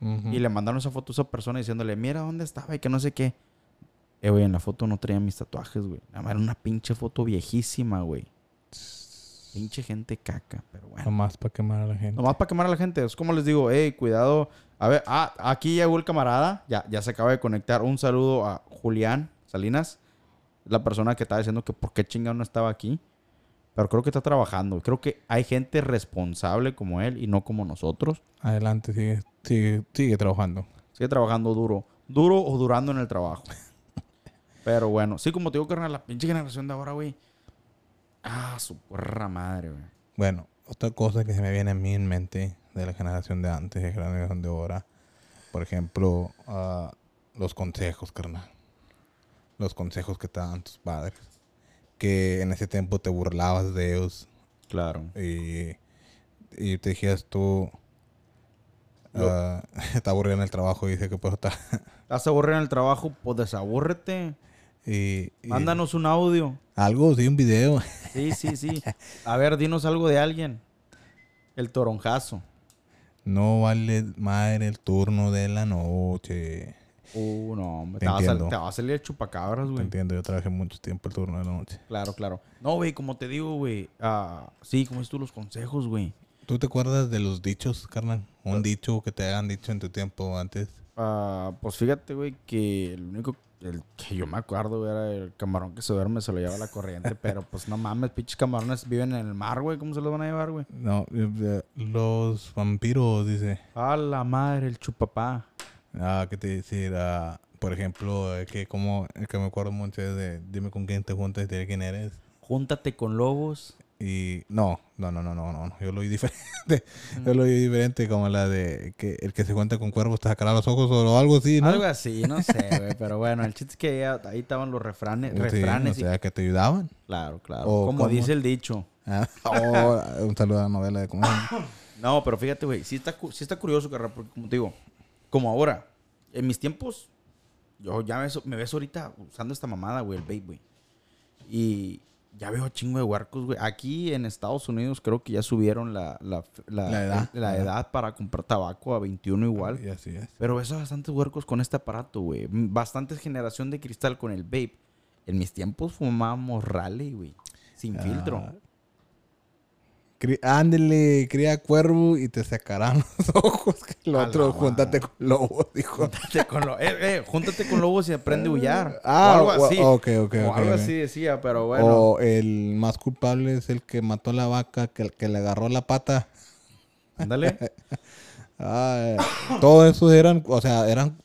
Y le mandaron esa foto a esa persona diciéndole, mira dónde estaba y que no sé qué. Eh, güey, en la foto no traía mis tatuajes, güey. Nada más era una pinche foto viejísima, güey. Pinche gente caca, pero bueno. Nomás para quemar a la gente. Nomás para quemar a la gente. Es como les digo, hey, cuidado. A ver, ah, aquí llegó el camarada. Ya, ya se acaba de conectar. Un saludo a Julián Salinas. La persona que estaba diciendo que por qué chingado no estaba aquí. Pero creo que está trabajando. Creo que hay gente responsable como él y no como nosotros. Adelante, sigue, sigue, sigue trabajando. Sigue trabajando duro. Duro o durando en el trabajo. *laughs* Pero bueno, sí, como te digo, carnal, la pinche generación de ahora, güey. Ah, su perra madre, güey. Bueno, otra cosa que se me viene a mí en mente de la generación de antes y la generación de ahora, por ejemplo, ah, los consejos, carnal. Los consejos que te dan tus padres. Que en ese tiempo te burlabas de ellos Claro. y, y te decías tú, ah, *laughs* está aburrido en el trabajo y dice que pues está. *laughs* ¿Estás aburrido en el trabajo? Pues desabúrrete. y, y- Mándanos un audio. algo, sí, un video. *laughs* Sí, sí, sí. A ver, dinos algo de alguien. El toronjazo. No vale madre el turno de la noche. Uh, no, hombre. Te Te, va a sal- te va a salir el chupacabras, Te güey. entiendo, yo trabajé mucho tiempo el turno de la noche. Claro, claro. No, güey, como te digo, güey. ah, sí, como es tú los consejos, güey. ¿Tú te acuerdas de los dichos, carnal? Un dicho que te hayan dicho en tu tiempo antes. Ah, pues fíjate, güey, que el único el que yo me acuerdo güey, era el camarón que se duerme, se lo lleva la corriente. *laughs* pero pues no mames, pinches camarones viven en el mar, güey. ¿Cómo se los van a llevar, güey? No, eh, eh, los vampiros, dice. A la madre, el chupapá. Ah, ¿qué te decir? Ah, por ejemplo, es que como, es que me acuerdo mucho de dime con quién te juntas y te diré quién eres. Júntate con lobos. Y no, no, no, no, no, no, yo lo oí diferente. *laughs* Yo lo oí diferente como la de que el que se cuenta con cuervos te sacará los ojos o algo así, ¿no? Algo así, no sé, *laughs* güey. pero bueno, el chiste es que ahí estaban los refranes. Sí, refranes o y- sea, que te ayudaban. Claro, claro. O como dice el dicho. Ah, *laughs* oh, un saludo a la novela de cómo *coughs* No, pero fíjate, güey, sí está, sí está curioso, carnal, porque como te digo, como ahora, en mis tiempos, yo ya me, me ves ahorita usando esta mamada, güey, el vape, güey. Y ya veo chingo de huercos, güey. Aquí en Estados Unidos creo que ya subieron la, la, la- La edad. la edad para comprar tabaco a 21 igual. Y así es. Pero ves a bastantes huercos con este aparato, güey. Bastantes generación de cristal con el vape. En mis tiempos fumábamos rally, güey. Sin Ah, filtro. Ándele, cría cuervo y te sacarán *laughs* los ojos. El A otro, júntate con lobos, dijo. Júntate con, lo- eh, eh, júntate con lobos y aprende a huyar. Ah, o algo así. o- ok, ok, o ok, algo así decía, pero bueno. O el más culpable es el que mató a la vaca, que, que le agarró la pata. Ándale. *laughs* Ah, todo eso eran, o sea, eran,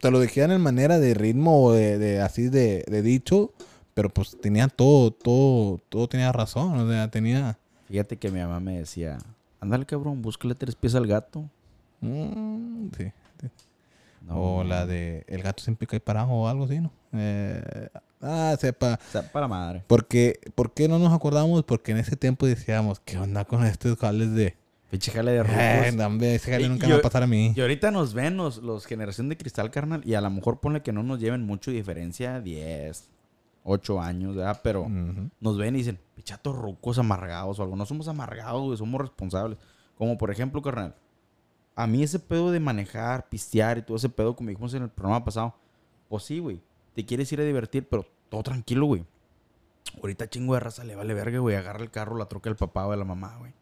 te lo decían en manera de ritmo o de, de así de, de dicho, pero pues tenía todo, todo, todo tenía razón, o sea, tenía... Fíjate que mi mamá me decía, ándale cabrón, búscale tres pies al gato. mm, sí. sí. No, o la de el gato siempre cae parado o algo así, ¿no? Eh, ah, sepa. O sea, para madre. Porque, ¿Por qué no nos acordamos? Porque en ese tiempo decíamos, ¿qué onda con estos jales de... Pinche jale de Eh, rucos. no, hombre, ese jale Y- nunca y va a pasar a mí. Y ahorita nos ven los, los generación de cristal, carnal, y a lo mejor ponle que no nos lleven mucho diferencia, 10, 8 años, ¿verdad? Pero nos ven y dicen, pichatos rucos amargados o algo. No somos amargados, güey, somos responsables. Como por ejemplo, carnal, a mí ese pedo de manejar, pistear y todo ese pedo, como dijimos en el programa pasado, pues sí, güey, te quieres ir a divertir, pero todo tranquilo, güey. Ahorita chingo de raza le vale verga, güey, agarra el carro, la troca del papá o de la mamá, güey.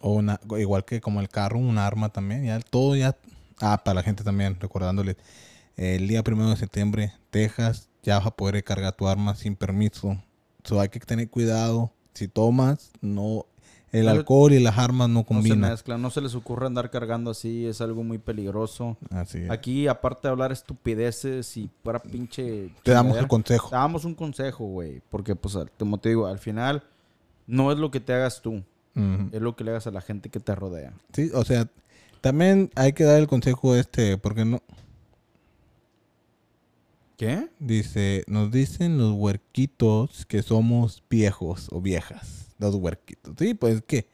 O una, igual que como el carro, un arma también. Ya todo ya. Ah, para la gente también, recordándoles. El día primero de septiembre, Texas, ya vas a poder cargar tu arma sin permiso. So, hay que tener cuidado. Si tomas, no. El alcohol y las armas no No se combinan. mezclan, no se les ocurre andar cargando así, es algo muy peligroso. Así es. Aquí, aparte de hablar estupideces y para pinche... Te damos el consejo. Te damos un consejo, güey. Porque, pues, como te digo, al final no es lo que te hagas tú. Es lo que le hagas a la gente que te rodea. Sí, o sea, también hay que dar el consejo este, porque no. ¿Qué? Dice, nos dicen los huerquitos que somos viejos o viejas. Los huerquitos. Sí, pues que.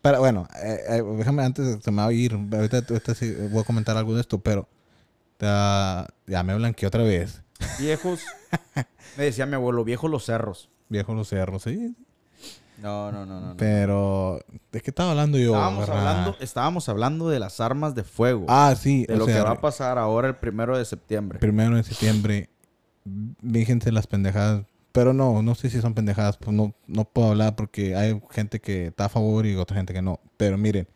Para, bueno, eh, eh, déjame antes, se me va a ir. Ahorita, ahorita sí voy a comentar algo de esto, pero. ya me blanqueé otra vez. Viejos. *laughs* me decía mi abuelo, viejos los cerros. Viejos los cerros, sí. No, no, no, no. Pero. ¿De qué estaba hablando yo? Estábamos verdad? hablando, estábamos hablando de las armas de fuego. Ah, sí. de lo sea, que va a pasar ahora el primero de septiembre. primero de septiembre, fíjense las pendejadas. Pero no, no sé si son pendejadas. Pues no, no puedo hablar porque hay gente que está a favor y otra gente que no. Pero miren,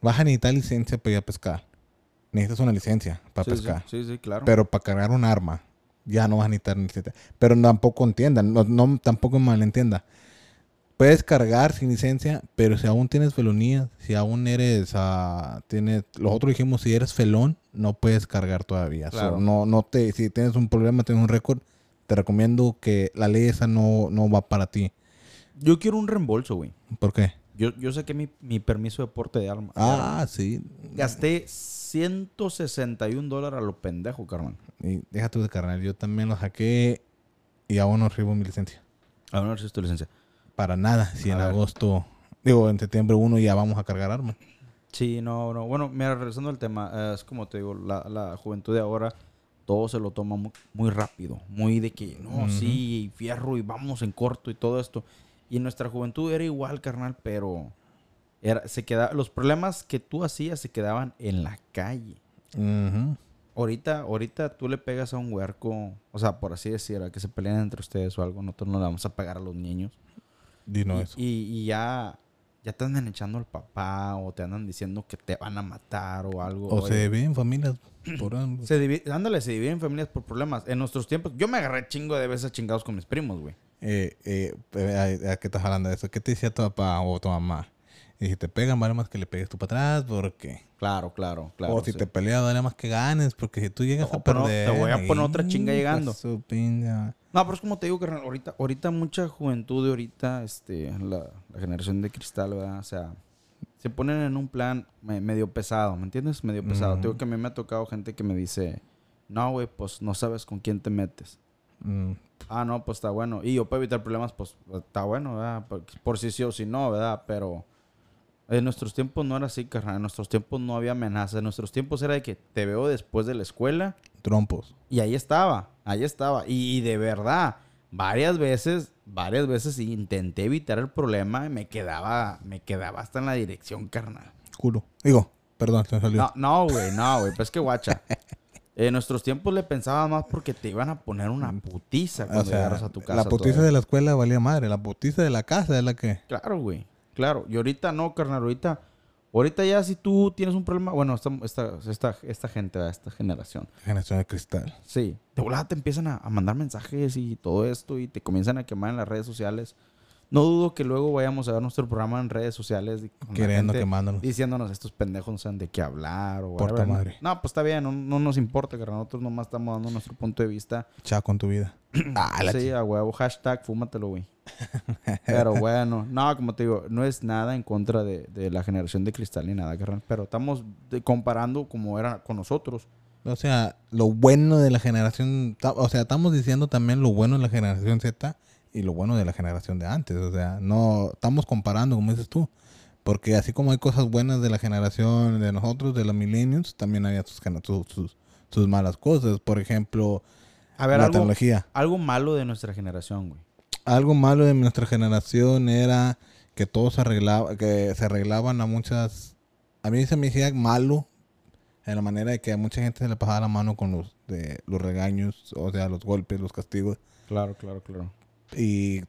vas a necesitar licencia para ir a pescar. Necesitas una licencia para sí, pescar. sí, sí, claro. Pero para cargar un arma, ya no vas a necesitar licencia. Pero tampoco entiendan, no, no- tampoco malentienda. Puedes cargar sin licencia, pero si aún tienes felonía, si aún eres, ah, tienes, los otros dijimos, si eres felón, no puedes cargar todavía. So, Claro. no, no te, si tienes un problema, tienes un récord, te recomiendo que la ley esa no, no va para ti. Yo quiero un reembolso, güey. ¿Por qué? Yo, yo saqué mi, mi permiso de porte de arma. Ah, sí. Gasté 161 dólares a lo pendejo, carnal. Y deja tú de carnal, yo también lo saqué y aún no recibo mi licencia. A ver si es tu licencia. Para nada, si A en ver. agosto, digo, en septiembre 1 ya vamos a cargar armas. Sí, no, no. Bueno, mira, regresando al tema, eh, es como te digo, la, la juventud de ahora, todo se lo toma muy, muy rápido. Muy de que, no, sí, fierro y vamos en corto y todo esto. Y nuestra juventud era igual, carnal, pero era, se queda, los problemas que tú hacías se quedaban en la calle. Ahorita, ahorita tú le pegas a un huerco, o sea, por así decir, a que se peleen entre ustedes o algo, nosotros no le vamos a pegar a los niños. Dino y, eso. y- y ya, ya te andan echando al papá o te andan diciendo que te van a matar o algo. O Oye, se dividen familias *clears throat* por algo. se divi- ándale, se dividen familias por problemas. En nuestros tiempos, yo me agarré chingo de veces chingados con mis primos, güey. Eh, eh, eh, ¿a- ¿A qué estás hablando de eso? ¿Qué te decía tu papá o tu mamá? Y si te pegan, vale más que le pegues tú para atrás, porque... Claro, claro, claro. o si sí. te peleas, vale más que ganes, porque si tú llegas No, a no, perder... te voy a poner otra chinga llegando. su pinga. No, pero es como te digo, carnal, ahorita, ahorita mucha juventud de ahorita, este, la, la generación de cristal, ¿verdad? O sea, se ponen en un plan me- medio pesado, ¿me entiendes? Medio pesado. Te digo que a mí me ha tocado gente que me dice, no, güey, pues no sabes con quién te metes. Mm, Ah, no, pues está bueno. Y yo para evitar problemas, pues está bueno, ¿verdad? Por, por si sí o si no, ¿verdad? Pero en nuestros tiempos no era así, carnal. En nuestros tiempos no había amenaza. En nuestros tiempos era de que te veo después de la escuela trompos. y ahí estaba, ahí estaba. Y, y de verdad, varias veces, varias veces intenté evitar el problema y me quedaba, me quedaba hasta en la dirección, carnal. Culo. Digo, perdón, se me salió. No, no, güey, no, güey. Pues que guacha. *laughs* En nuestros tiempos le pensaba más porque te iban a poner una putiza cuando o sea, llegaras a tu casa. la putiza todavía. de la escuela valía madre. La putiza de la casa es la que... Claro, güey. Claro. Y ahorita no, carnal. Ahorita, ahorita ya si tú tienes un problema... Bueno, esta, esta, esta, esta gente, esta generación. Generación de cristal. Sí. De volada te empiezan a, a mandar mensajes y todo esto y te comienzan a quemar en las redes sociales. No dudo que luego vayamos a ver nuestro programa en redes sociales. Queriendo quemándonos. Diciéndonos estos pendejos no saben de qué hablar o Porta madre. No, pues está bien. No, no nos importa, carnal. Nosotros nomás estamos dando nuestro punto de vista. Chao con tu vida. *clears throat* ah, la sí, a huevo. Hashtag fúmatelo, güey. Pero bueno, no, como te digo, no es nada en contra de, de la generación de cristal ni nada, carnal. Pero estamos de- comparando como era con nosotros. O sea, lo bueno de la generación... O sea, estamos diciendo también lo bueno de la generación Z y lo bueno de la generación de antes. O sea, no... Estamos comparando, como dices tú. Porque así como hay cosas buenas de la generación de nosotros, de los millennials, también había sus, sus, sus- sus malas cosas. Por ejemplo, A ver, la algo, tecnología. algo malo de nuestra generación, güey. Algo malo de nuestra generación era que todo se arreglaba, que se arreglaban a muchas, a mí se me decía malo en la manera de que a mucha gente se le pasaba la mano con los, de, los regaños, o sea, los golpes, los castigos. Claro, claro, claro. Y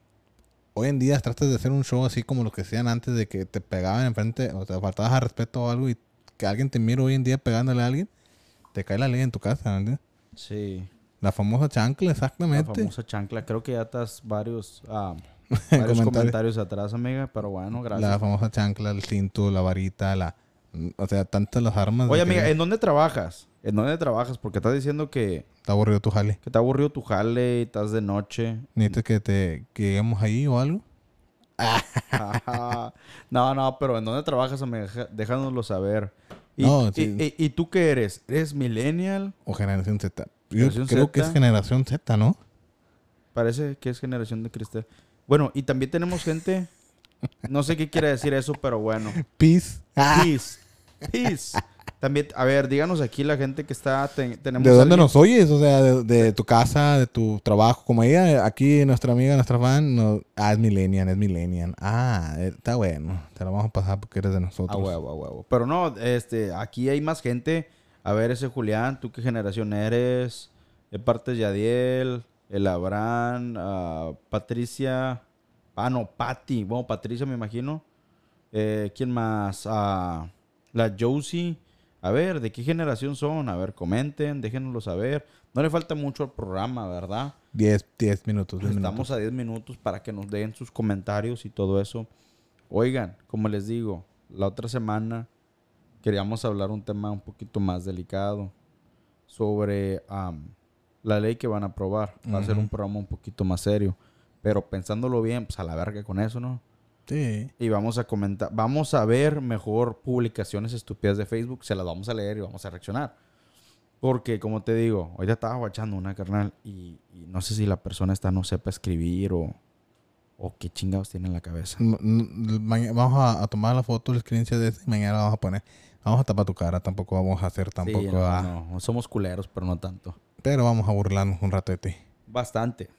hoy en día tratas de hacer un show así como lo que hacían antes de que te pegaban enfrente, o sea, faltabas a respeto o algo y que alguien te mire hoy en día pegándole a alguien, te cae la ley en tu casa, ¿no? Sí. La famosa chancla, La exactamente. famosa chancla. Creo que ya estás varios, ah, *laughs* varios Comentarios. comentarios atrás, amiga. Pero bueno, gracias. La famosa chancla, el cinto, la varita, la... O sea, tantas las armas. Oye, que amiga, ¿en dónde trabajas? ¿En dónde trabajas? Porque estás diciendo que, Está aburrido tu jale. que te ha aburrido tu jale y estás de noche. ¿Necesitas que te que lleguemos ahí o algo? no, no, pero ¿en dónde trabajas, amiga? Déjanoslo saber. ¿Y, No, y- sí. y- y tú qué eres? ¿Eres millennial? ¿O generación Z? Yo creo que es generación Z, ¿no? Parece que es generación de cristal. Bueno, y también tenemos gente... No sé qué quiere decir eso, pero bueno. Peace. Peace. Peace. También, a ver, díganos aquí la gente que está... te- tenemos ¿De dónde alguien- nos oyes? O sea, de, de tu casa, de tu trabajo. Como ella, aquí nuestra amiga, nuestra fan, no, ah, es millennial, es millennial. Ah, eh, está bueno. Te lo vamos a pasar porque eres de nosotros. A huevo, a huevo. Pero no, este, aquí hay más gente. A ver, ese Julián, ¿tú qué generación eres? De parte de Yadiel, el Abraham, ah, Patricia. Ah, no, Patty. Bueno, Patricia me imagino. Eh, ¿Quién más? Ah, la Josie. A ver, ¿de qué generación son? A ver, comenten, déjenoslo saber. No le falta mucho al programa, ¿verdad? 10, 10 minutos. 10 Estamos minutos. a 10 minutos para que nos den sus comentarios y todo eso. Oigan, como les digo, la otra semana queríamos hablar un tema un poquito más delicado sobre am, la ley que van a aprobar. Va a ser un programa un poquito más serio. Pero pensándolo bien, pues a la verga con eso, ¿no? Sí. Y vamos a comentar, vamos a ver mejor publicaciones estúpidas de Facebook, se las vamos a leer y vamos a reaccionar. Porque, como te digo, ahorita estaba guachando una carnal y, y no sé si la persona esta no sepa escribir o, o qué chingados tiene en la cabeza. Vamos a, a tomar la foto, el screenshot de ese y mañana la vamos a poner. Vamos a tapar tu cara, tampoco vamos a hacer tampoco. Sí, no, no, somos culeros, pero no tanto. Pero vamos a burlarnos un rato de ti. Bastante,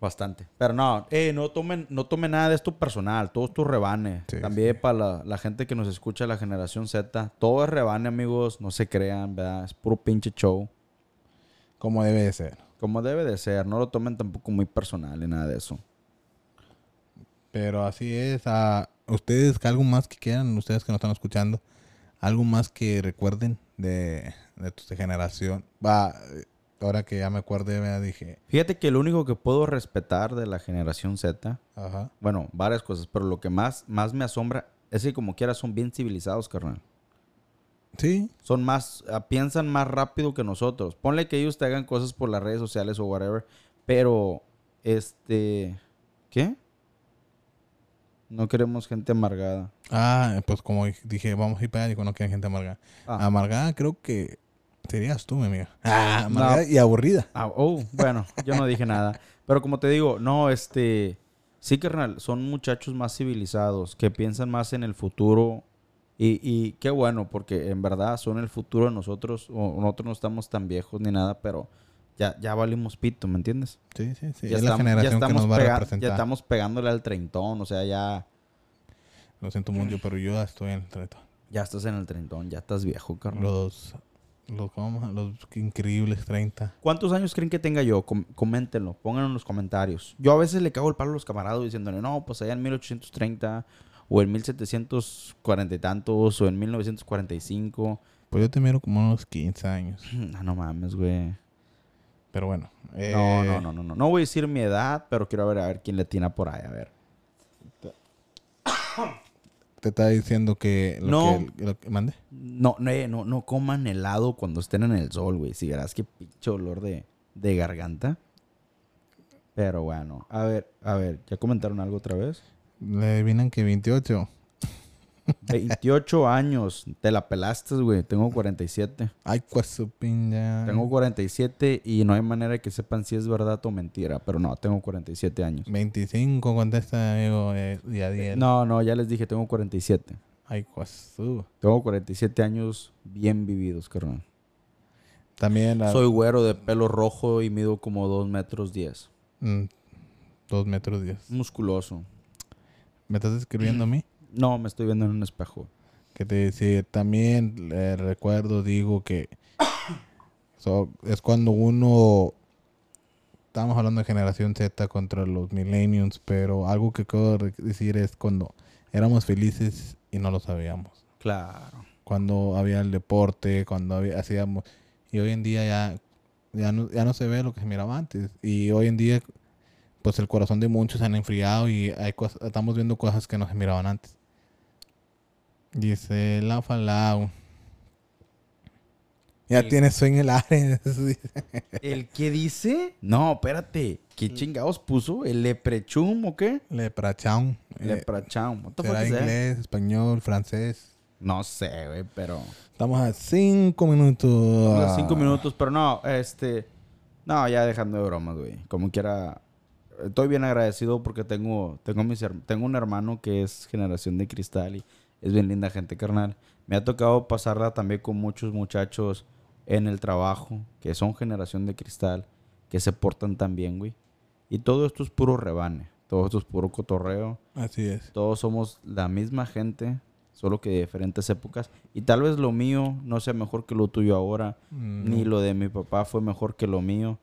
bastante. Pero no, eh, no tomen, no tomen nada de esto personal, todo esto es rebane. Sí, También sí. para la, la gente que nos escucha, la generación Z, todo es rebane, amigos, no se crean, ¿verdad? Es puro pinche show. Como debe de ser. Como debe de ser, no lo tomen tampoco muy personal ni nada de eso. Pero así es. a ustedes, que algo más que quieran, ustedes que nos están escuchando, algo más que recuerden de, de tu generación. Va, ahora que ya me acuerdo, ya dije, Fíjate que lo único que puedo respetar de la generación Z, ajá. bueno, varias cosas, pero lo que más, más me asombra es que como quiera son bien civilizados, carnal. Sí. Son más, ah, piensan más rápido que nosotros. Ponle que ellos te hagan cosas por las redes sociales o whatever, pero, este, ¿qué? No queremos gente amargada. Ah, pues como dije, vamos a ir para allá, digo, no quieren gente amargada. Ah. Amargada creo que serías tú, mi amiga. *laughs* Ah, amargada y aburrida. Ah, oh, bueno, yo no dije nada. Pero como te digo, no, este, sí, carnal, son muchachos más civilizados, que piensan más en el futuro. Y, y qué bueno, porque en verdad son el futuro de nosotros. O nosotros no estamos tan viejos ni nada, pero ya, ya valimos pito, ¿me entiendes? Sí, sí, sí. ya es la estamos- ya generación que estamos nos va a representar. Ya estamos pegándole al treintón, o sea, ya, Lo siento mucho, pero yo ya estoy en el reto. ya estás en el treintón, ya estás viejo, carnal. Los, los, ¿cómo? los increíbles 30. ¿Cuántos años creen que tenga yo? Com- coméntenlo, pónganlo en los comentarios. Yo a veces le cago el palo a los camaradas diciéndole, no, pues allá en 1830 o en 1740 y tantos o en 1945. Pues yo te miro como unos 15 años. *clears throat* Ah, no mames, güey. Pero bueno. No, eh, no, no, no, no. No voy a decir mi edad, pero quiero ver a ver quién le atina por ahí, a ver. *coughs* Te estaba diciendo que... Lo No. Que, lo que- ¿Mande? No, no, eh, no, no coman helado cuando estén en el sol, güey. Si verás qué pinche olor de, de garganta. Pero bueno, a ver, a ver, ¿ya comentaron algo otra vez? Le adivinan que 28. 28 años. Te la pelaste, güey. Tengo 47. Ay, su piña. Tengo 47 y no hay manera de que sepan si es verdad o mentira. Pero no, tengo 47 años. 25, contesta, amigo. Eh, y Adiel. No, no, ya les dije, tengo 47. Ay, su. Tengo 47 años bien vividos, carnal. También la... Soy güero de pelo rojo y mido como 2 metros 10. Mm, dos metros diez. Musculoso. ¿Me estás escribiendo a mí? No, me estoy viendo en un espejo. Que te decía, también eh, recuerdo, digo que *coughs* so- es cuando uno, estamos hablando de generación Z contra los millennials, pero algo que quiero decir es cuando éramos felices y no lo sabíamos. Claro. Cuando había el deporte, cuando había, hacíamos, y hoy en día ya, ya, no, ya no se ve lo que se miraba antes. Y hoy en día, pues el corazón de muchos se han enfriado y hay cosas, estamos viendo cosas que no se miraban antes. Dice la Falau. Ya Sí. tienes sueño en el área. *laughs* ¿El qué dice? No, espérate. ¿Qué chingados puso? ¿El leprechum o qué? Leprachón. Eh, Leprechum. What the fuck será inglés, español, francés. No sé, güey, pero... Estamos a cinco minutos. Unos cinco minutos, pero no, este... No, ya dejando de bromas, güey. Como quiera... Estoy bien agradecido porque tengo, tengo, mis, tengo un hermano que es generación de cristal y es bien linda gente, carnal. Me ha tocado pasarla también con muchos muchachos en el trabajo que son generación de cristal, que se portan tan bien, güey. Y todo esto es puro rebane. Todo esto es puro cotorreo. Así es. Todos somos la misma gente, solo que de diferentes épocas. Y tal vez lo mío no sea mejor que lo tuyo ahora, Mm, ni lo de mi papá fue mejor que lo mío.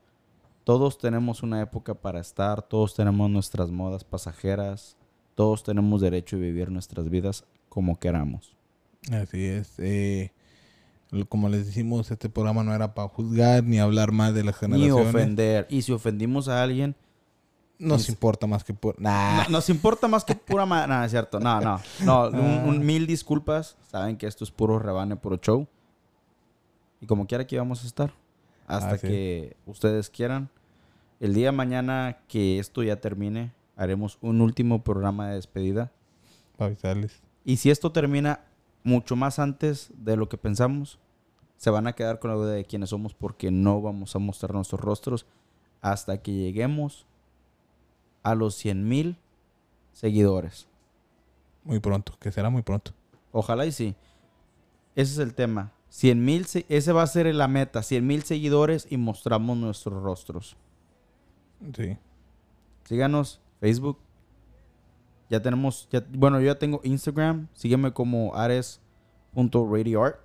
Todos tenemos una época para estar, todos tenemos nuestras modas pasajeras, todos tenemos derecho a vivir nuestras vidas como queramos. Así es. Eh, como les decimos, este programa no era para juzgar ni hablar más de las Ni generaciones. ofender. Y si ofendimos a alguien, Nos importa más que por... Nah. no- nos importa más que pura... ma- No, es cierto. No, no. No, *laughs* un, un mil disculpas. Saben que esto es puro rebane, puro show. Y como quiera aquí vamos a estar. Hasta Ah, sí. que ustedes quieran. El día de mañana que esto ya termine, haremos un último programa de despedida. Para avisarles. Y si esto termina mucho más antes de lo que pensamos, se van a quedar con la duda de quiénes somos porque no vamos a mostrar nuestros rostros hasta que lleguemos a los 100 mil seguidores. Muy pronto, que será muy pronto. Ojalá y sí. Ese es el tema. 100 mil, ese va a ser la meta. 100 mil seguidores y mostramos nuestros rostros. Sí. Síganos, Facebook. Ya tenemos, ya, bueno, yo ya tengo Instagram. Sígueme como ares.radioart.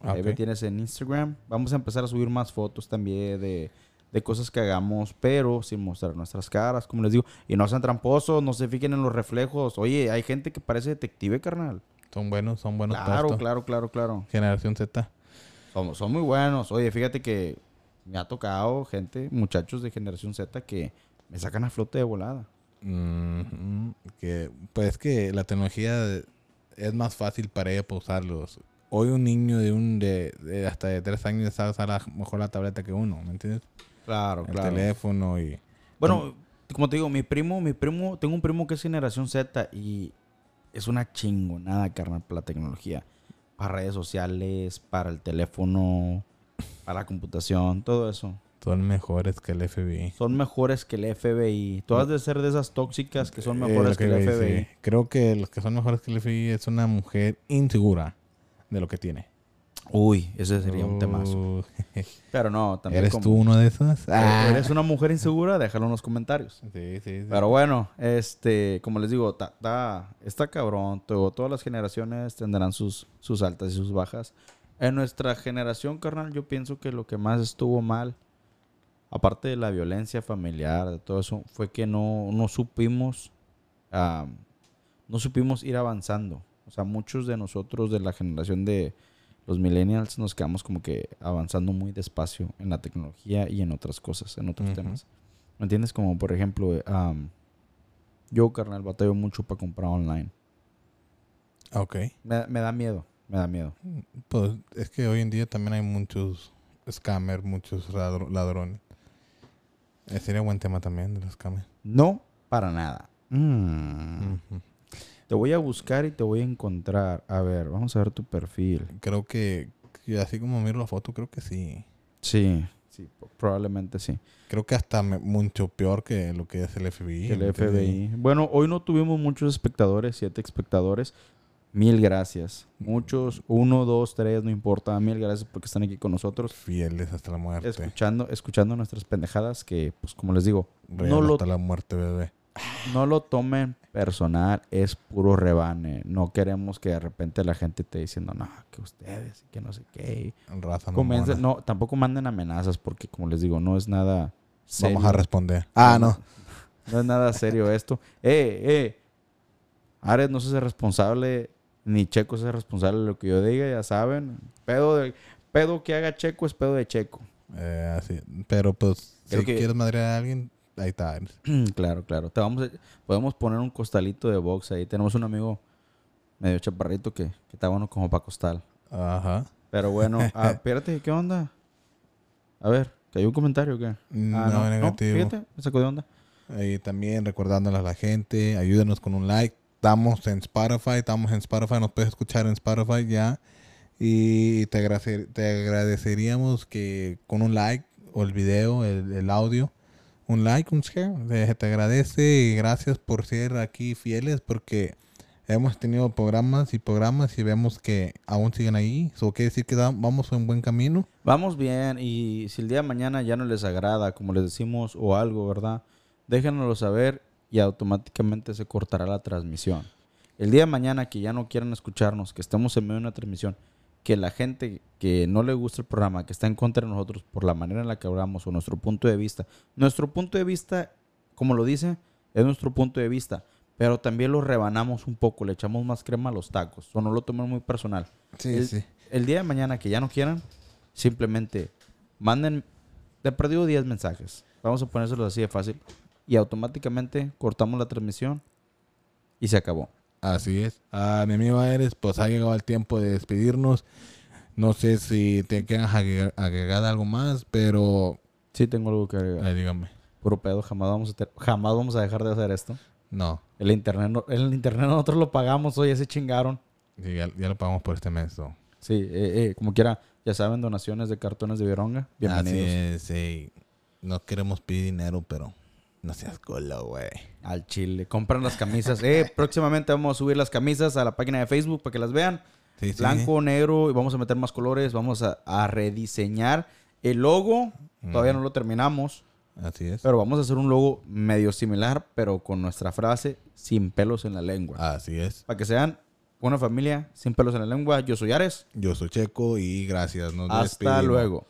Ahí me tienes en Instagram. Vamos a empezar a subir más fotos también de, de cosas que hagamos, pero sin mostrar nuestras caras, como les digo. Y no sean tramposos, no se fijen en los reflejos. Oye, hay gente que parece detective, carnal. Son buenos, son buenos. Claro, claro, claro, claro. Generación Z. Son, son muy buenos. Oye, fíjate que me ha tocado gente, muchachos de generación Z, que me sacan a flote de volada. Mm, que, pues que la tecnología es más fácil para ella para usarlos. Hoy un niño de un de, de hasta de tres años sabe usar la- mejor la tableta que uno, ¿me entiendes? Claro, El teléfono y... Bueno, como te digo, mi primo, mi primo, tengo un primo que es generación Z y es una chingonada, carnal, para la tecnología. Para redes sociales, para el teléfono, para la computación, todo eso. Son mejores que el FBI. Son mejores que el FBI. Tú has de ser de esas tóxicas que son Eh, mejores que, el FBI. Creo que los que son mejores que el FBI es una mujer insegura de lo que tiene. Uy, ese sería un temazo. *laughs* Pero no, también ¿Eres como- tú uno de esos? Eh, ¿Eres una mujer insegura? Déjalo en los comentarios. Sí, sí, sí. Pero bueno, este, como les digo, ta- ta- está cabrón. Todo- todas las generaciones tendrán sus, sus altas y sus bajas. En nuestra generación, carnal, yo pienso que lo que más estuvo mal, aparte de la violencia familiar, de todo eso, fue que no, no supimos, ah, no supimos ir avanzando. O sea, muchos de nosotros de la generación de los millennials nos quedamos como que avanzando muy despacio en la tecnología y en otras cosas, en otros temas. ¿Me entiendes? Como por ejemplo, am, yo, carnal, batallo mucho para comprar online. Ok. Me, me da miedo, me da miedo. Pues es que hoy en día también hay muchos scammers, muchos ladro- ladrones. Eh, sería buen tema también de los scammers. No, para nada. Mm. Te voy a buscar y te voy a encontrar. A ver, vamos a ver tu perfil. Creo que, que así como miro la foto, creo que sí. Sí, sí, probablemente sí. Creo que hasta me- mucho peor que lo que es el FBI. El. FBI. Bueno, hoy no tuvimos muchos espectadores, siete espectadores. Mil gracias. Muchos, uno, dos, tres, no importa. Mil gracias porque están aquí con nosotros. Fieles hasta la muerte. Escuchando, escuchando nuestras pendejadas que, pues como les digo, Real no lo, hasta la muerte, bebé. no lo tomen personal, es puro rebane. No queremos que de repente la gente esté diciendo, no, que ustedes, que no sé qué. Raza Comiencen- no, tampoco manden amenazas porque, como les digo, no es nada serio. Vamos a responder. Ah, no. No es nada serio esto. Eh, eh. Ares no se hace responsable, ni Checo hace responsable de lo que yo diga, ya saben. Pedo, de, pedo que haga Checo es pedo de Checo. Eh, así. Pero pues, Creo si que- quieres madrear a alguien, ahí está. *clears throat* claro, claro. Te vamos a- podemos poner un costalito de box ahí. Tenemos un amigo medio chaparrito que, que está bueno como para costal. Ajá. Pero bueno, *laughs* ah, espérate, ¿qué onda? A ver, ¿que hay un comentario o qué? No, Ah, negativo. fíjate, me sacó de onda. Y también recordándole a la gente, ayúdenos con un like. Estamos en Spotify, estamos en Spotify, nos puedes escuchar en Spotify ya. Y te, agradecer- te agradeceríamos que con un like o el video, el, el audio, un like, un share, te, te agradece y gracias por ser aquí fieles porque hemos tenido programas y programas y vemos que aún siguen ahí. Eso quiere decir que vamos en buen camino. Vamos bien y si el día de mañana ya no les agrada, como les decimos, o algo, ¿verdad? Déjenoslo saber y automáticamente se cortará la transmisión. El día de mañana que ya no quieran escucharnos, que estemos en medio de una transmisión, que la gente que no le gusta el programa, que está en contra de nosotros por la manera en la que hablamos o nuestro punto de vista, nuestro punto de vista, como lo dice, es nuestro punto de vista, pero también lo rebanamos un poco, le echamos más crema a los tacos, o no lo tomen muy personal el, el día de mañana que ya no quieran, simplemente manden de perdido 10 mensajes. Vamos a ponérselos así de fácil. Y automáticamente cortamos la transmisión y se acabó. Así es. A mi amigo Ares, pues ha llegado el tiempo de despedirnos. No sé si te quieran agregar, agregar algo más, pero Sí, tengo algo que agregar. eh, dígame. Puro pedo, jamás vamos, a ter- jamás vamos a dejar de hacer esto. No, El internet, no- el internet nosotros lo pagamos hoy, se chingaron. sí, ya, ya lo pagamos por este mes. ¿no? Sí, eh, eh, como quiera, ya saben, donaciones de cartones de Vironga. Así Bienvenidos es, sí. No queremos pedir dinero, pero no seas cola, güey. al Chile. Compran las camisas. Eh, *laughs* próximamente vamos a subir las camisas a la página de Facebook para que las vean. Sí, sí. blanco, negro, y vamos a meter más colores, vamos a, a rediseñar el logo. Todavía no lo terminamos, Así es. pero vamos a hacer un logo medio similar, pero con nuestra frase sin pelos en la lengua. Así es. Para que sean una familia sin pelos en la lengua. Yo soy Ares. Yo soy Checo y gracias. Nos Hasta despedimos. luego.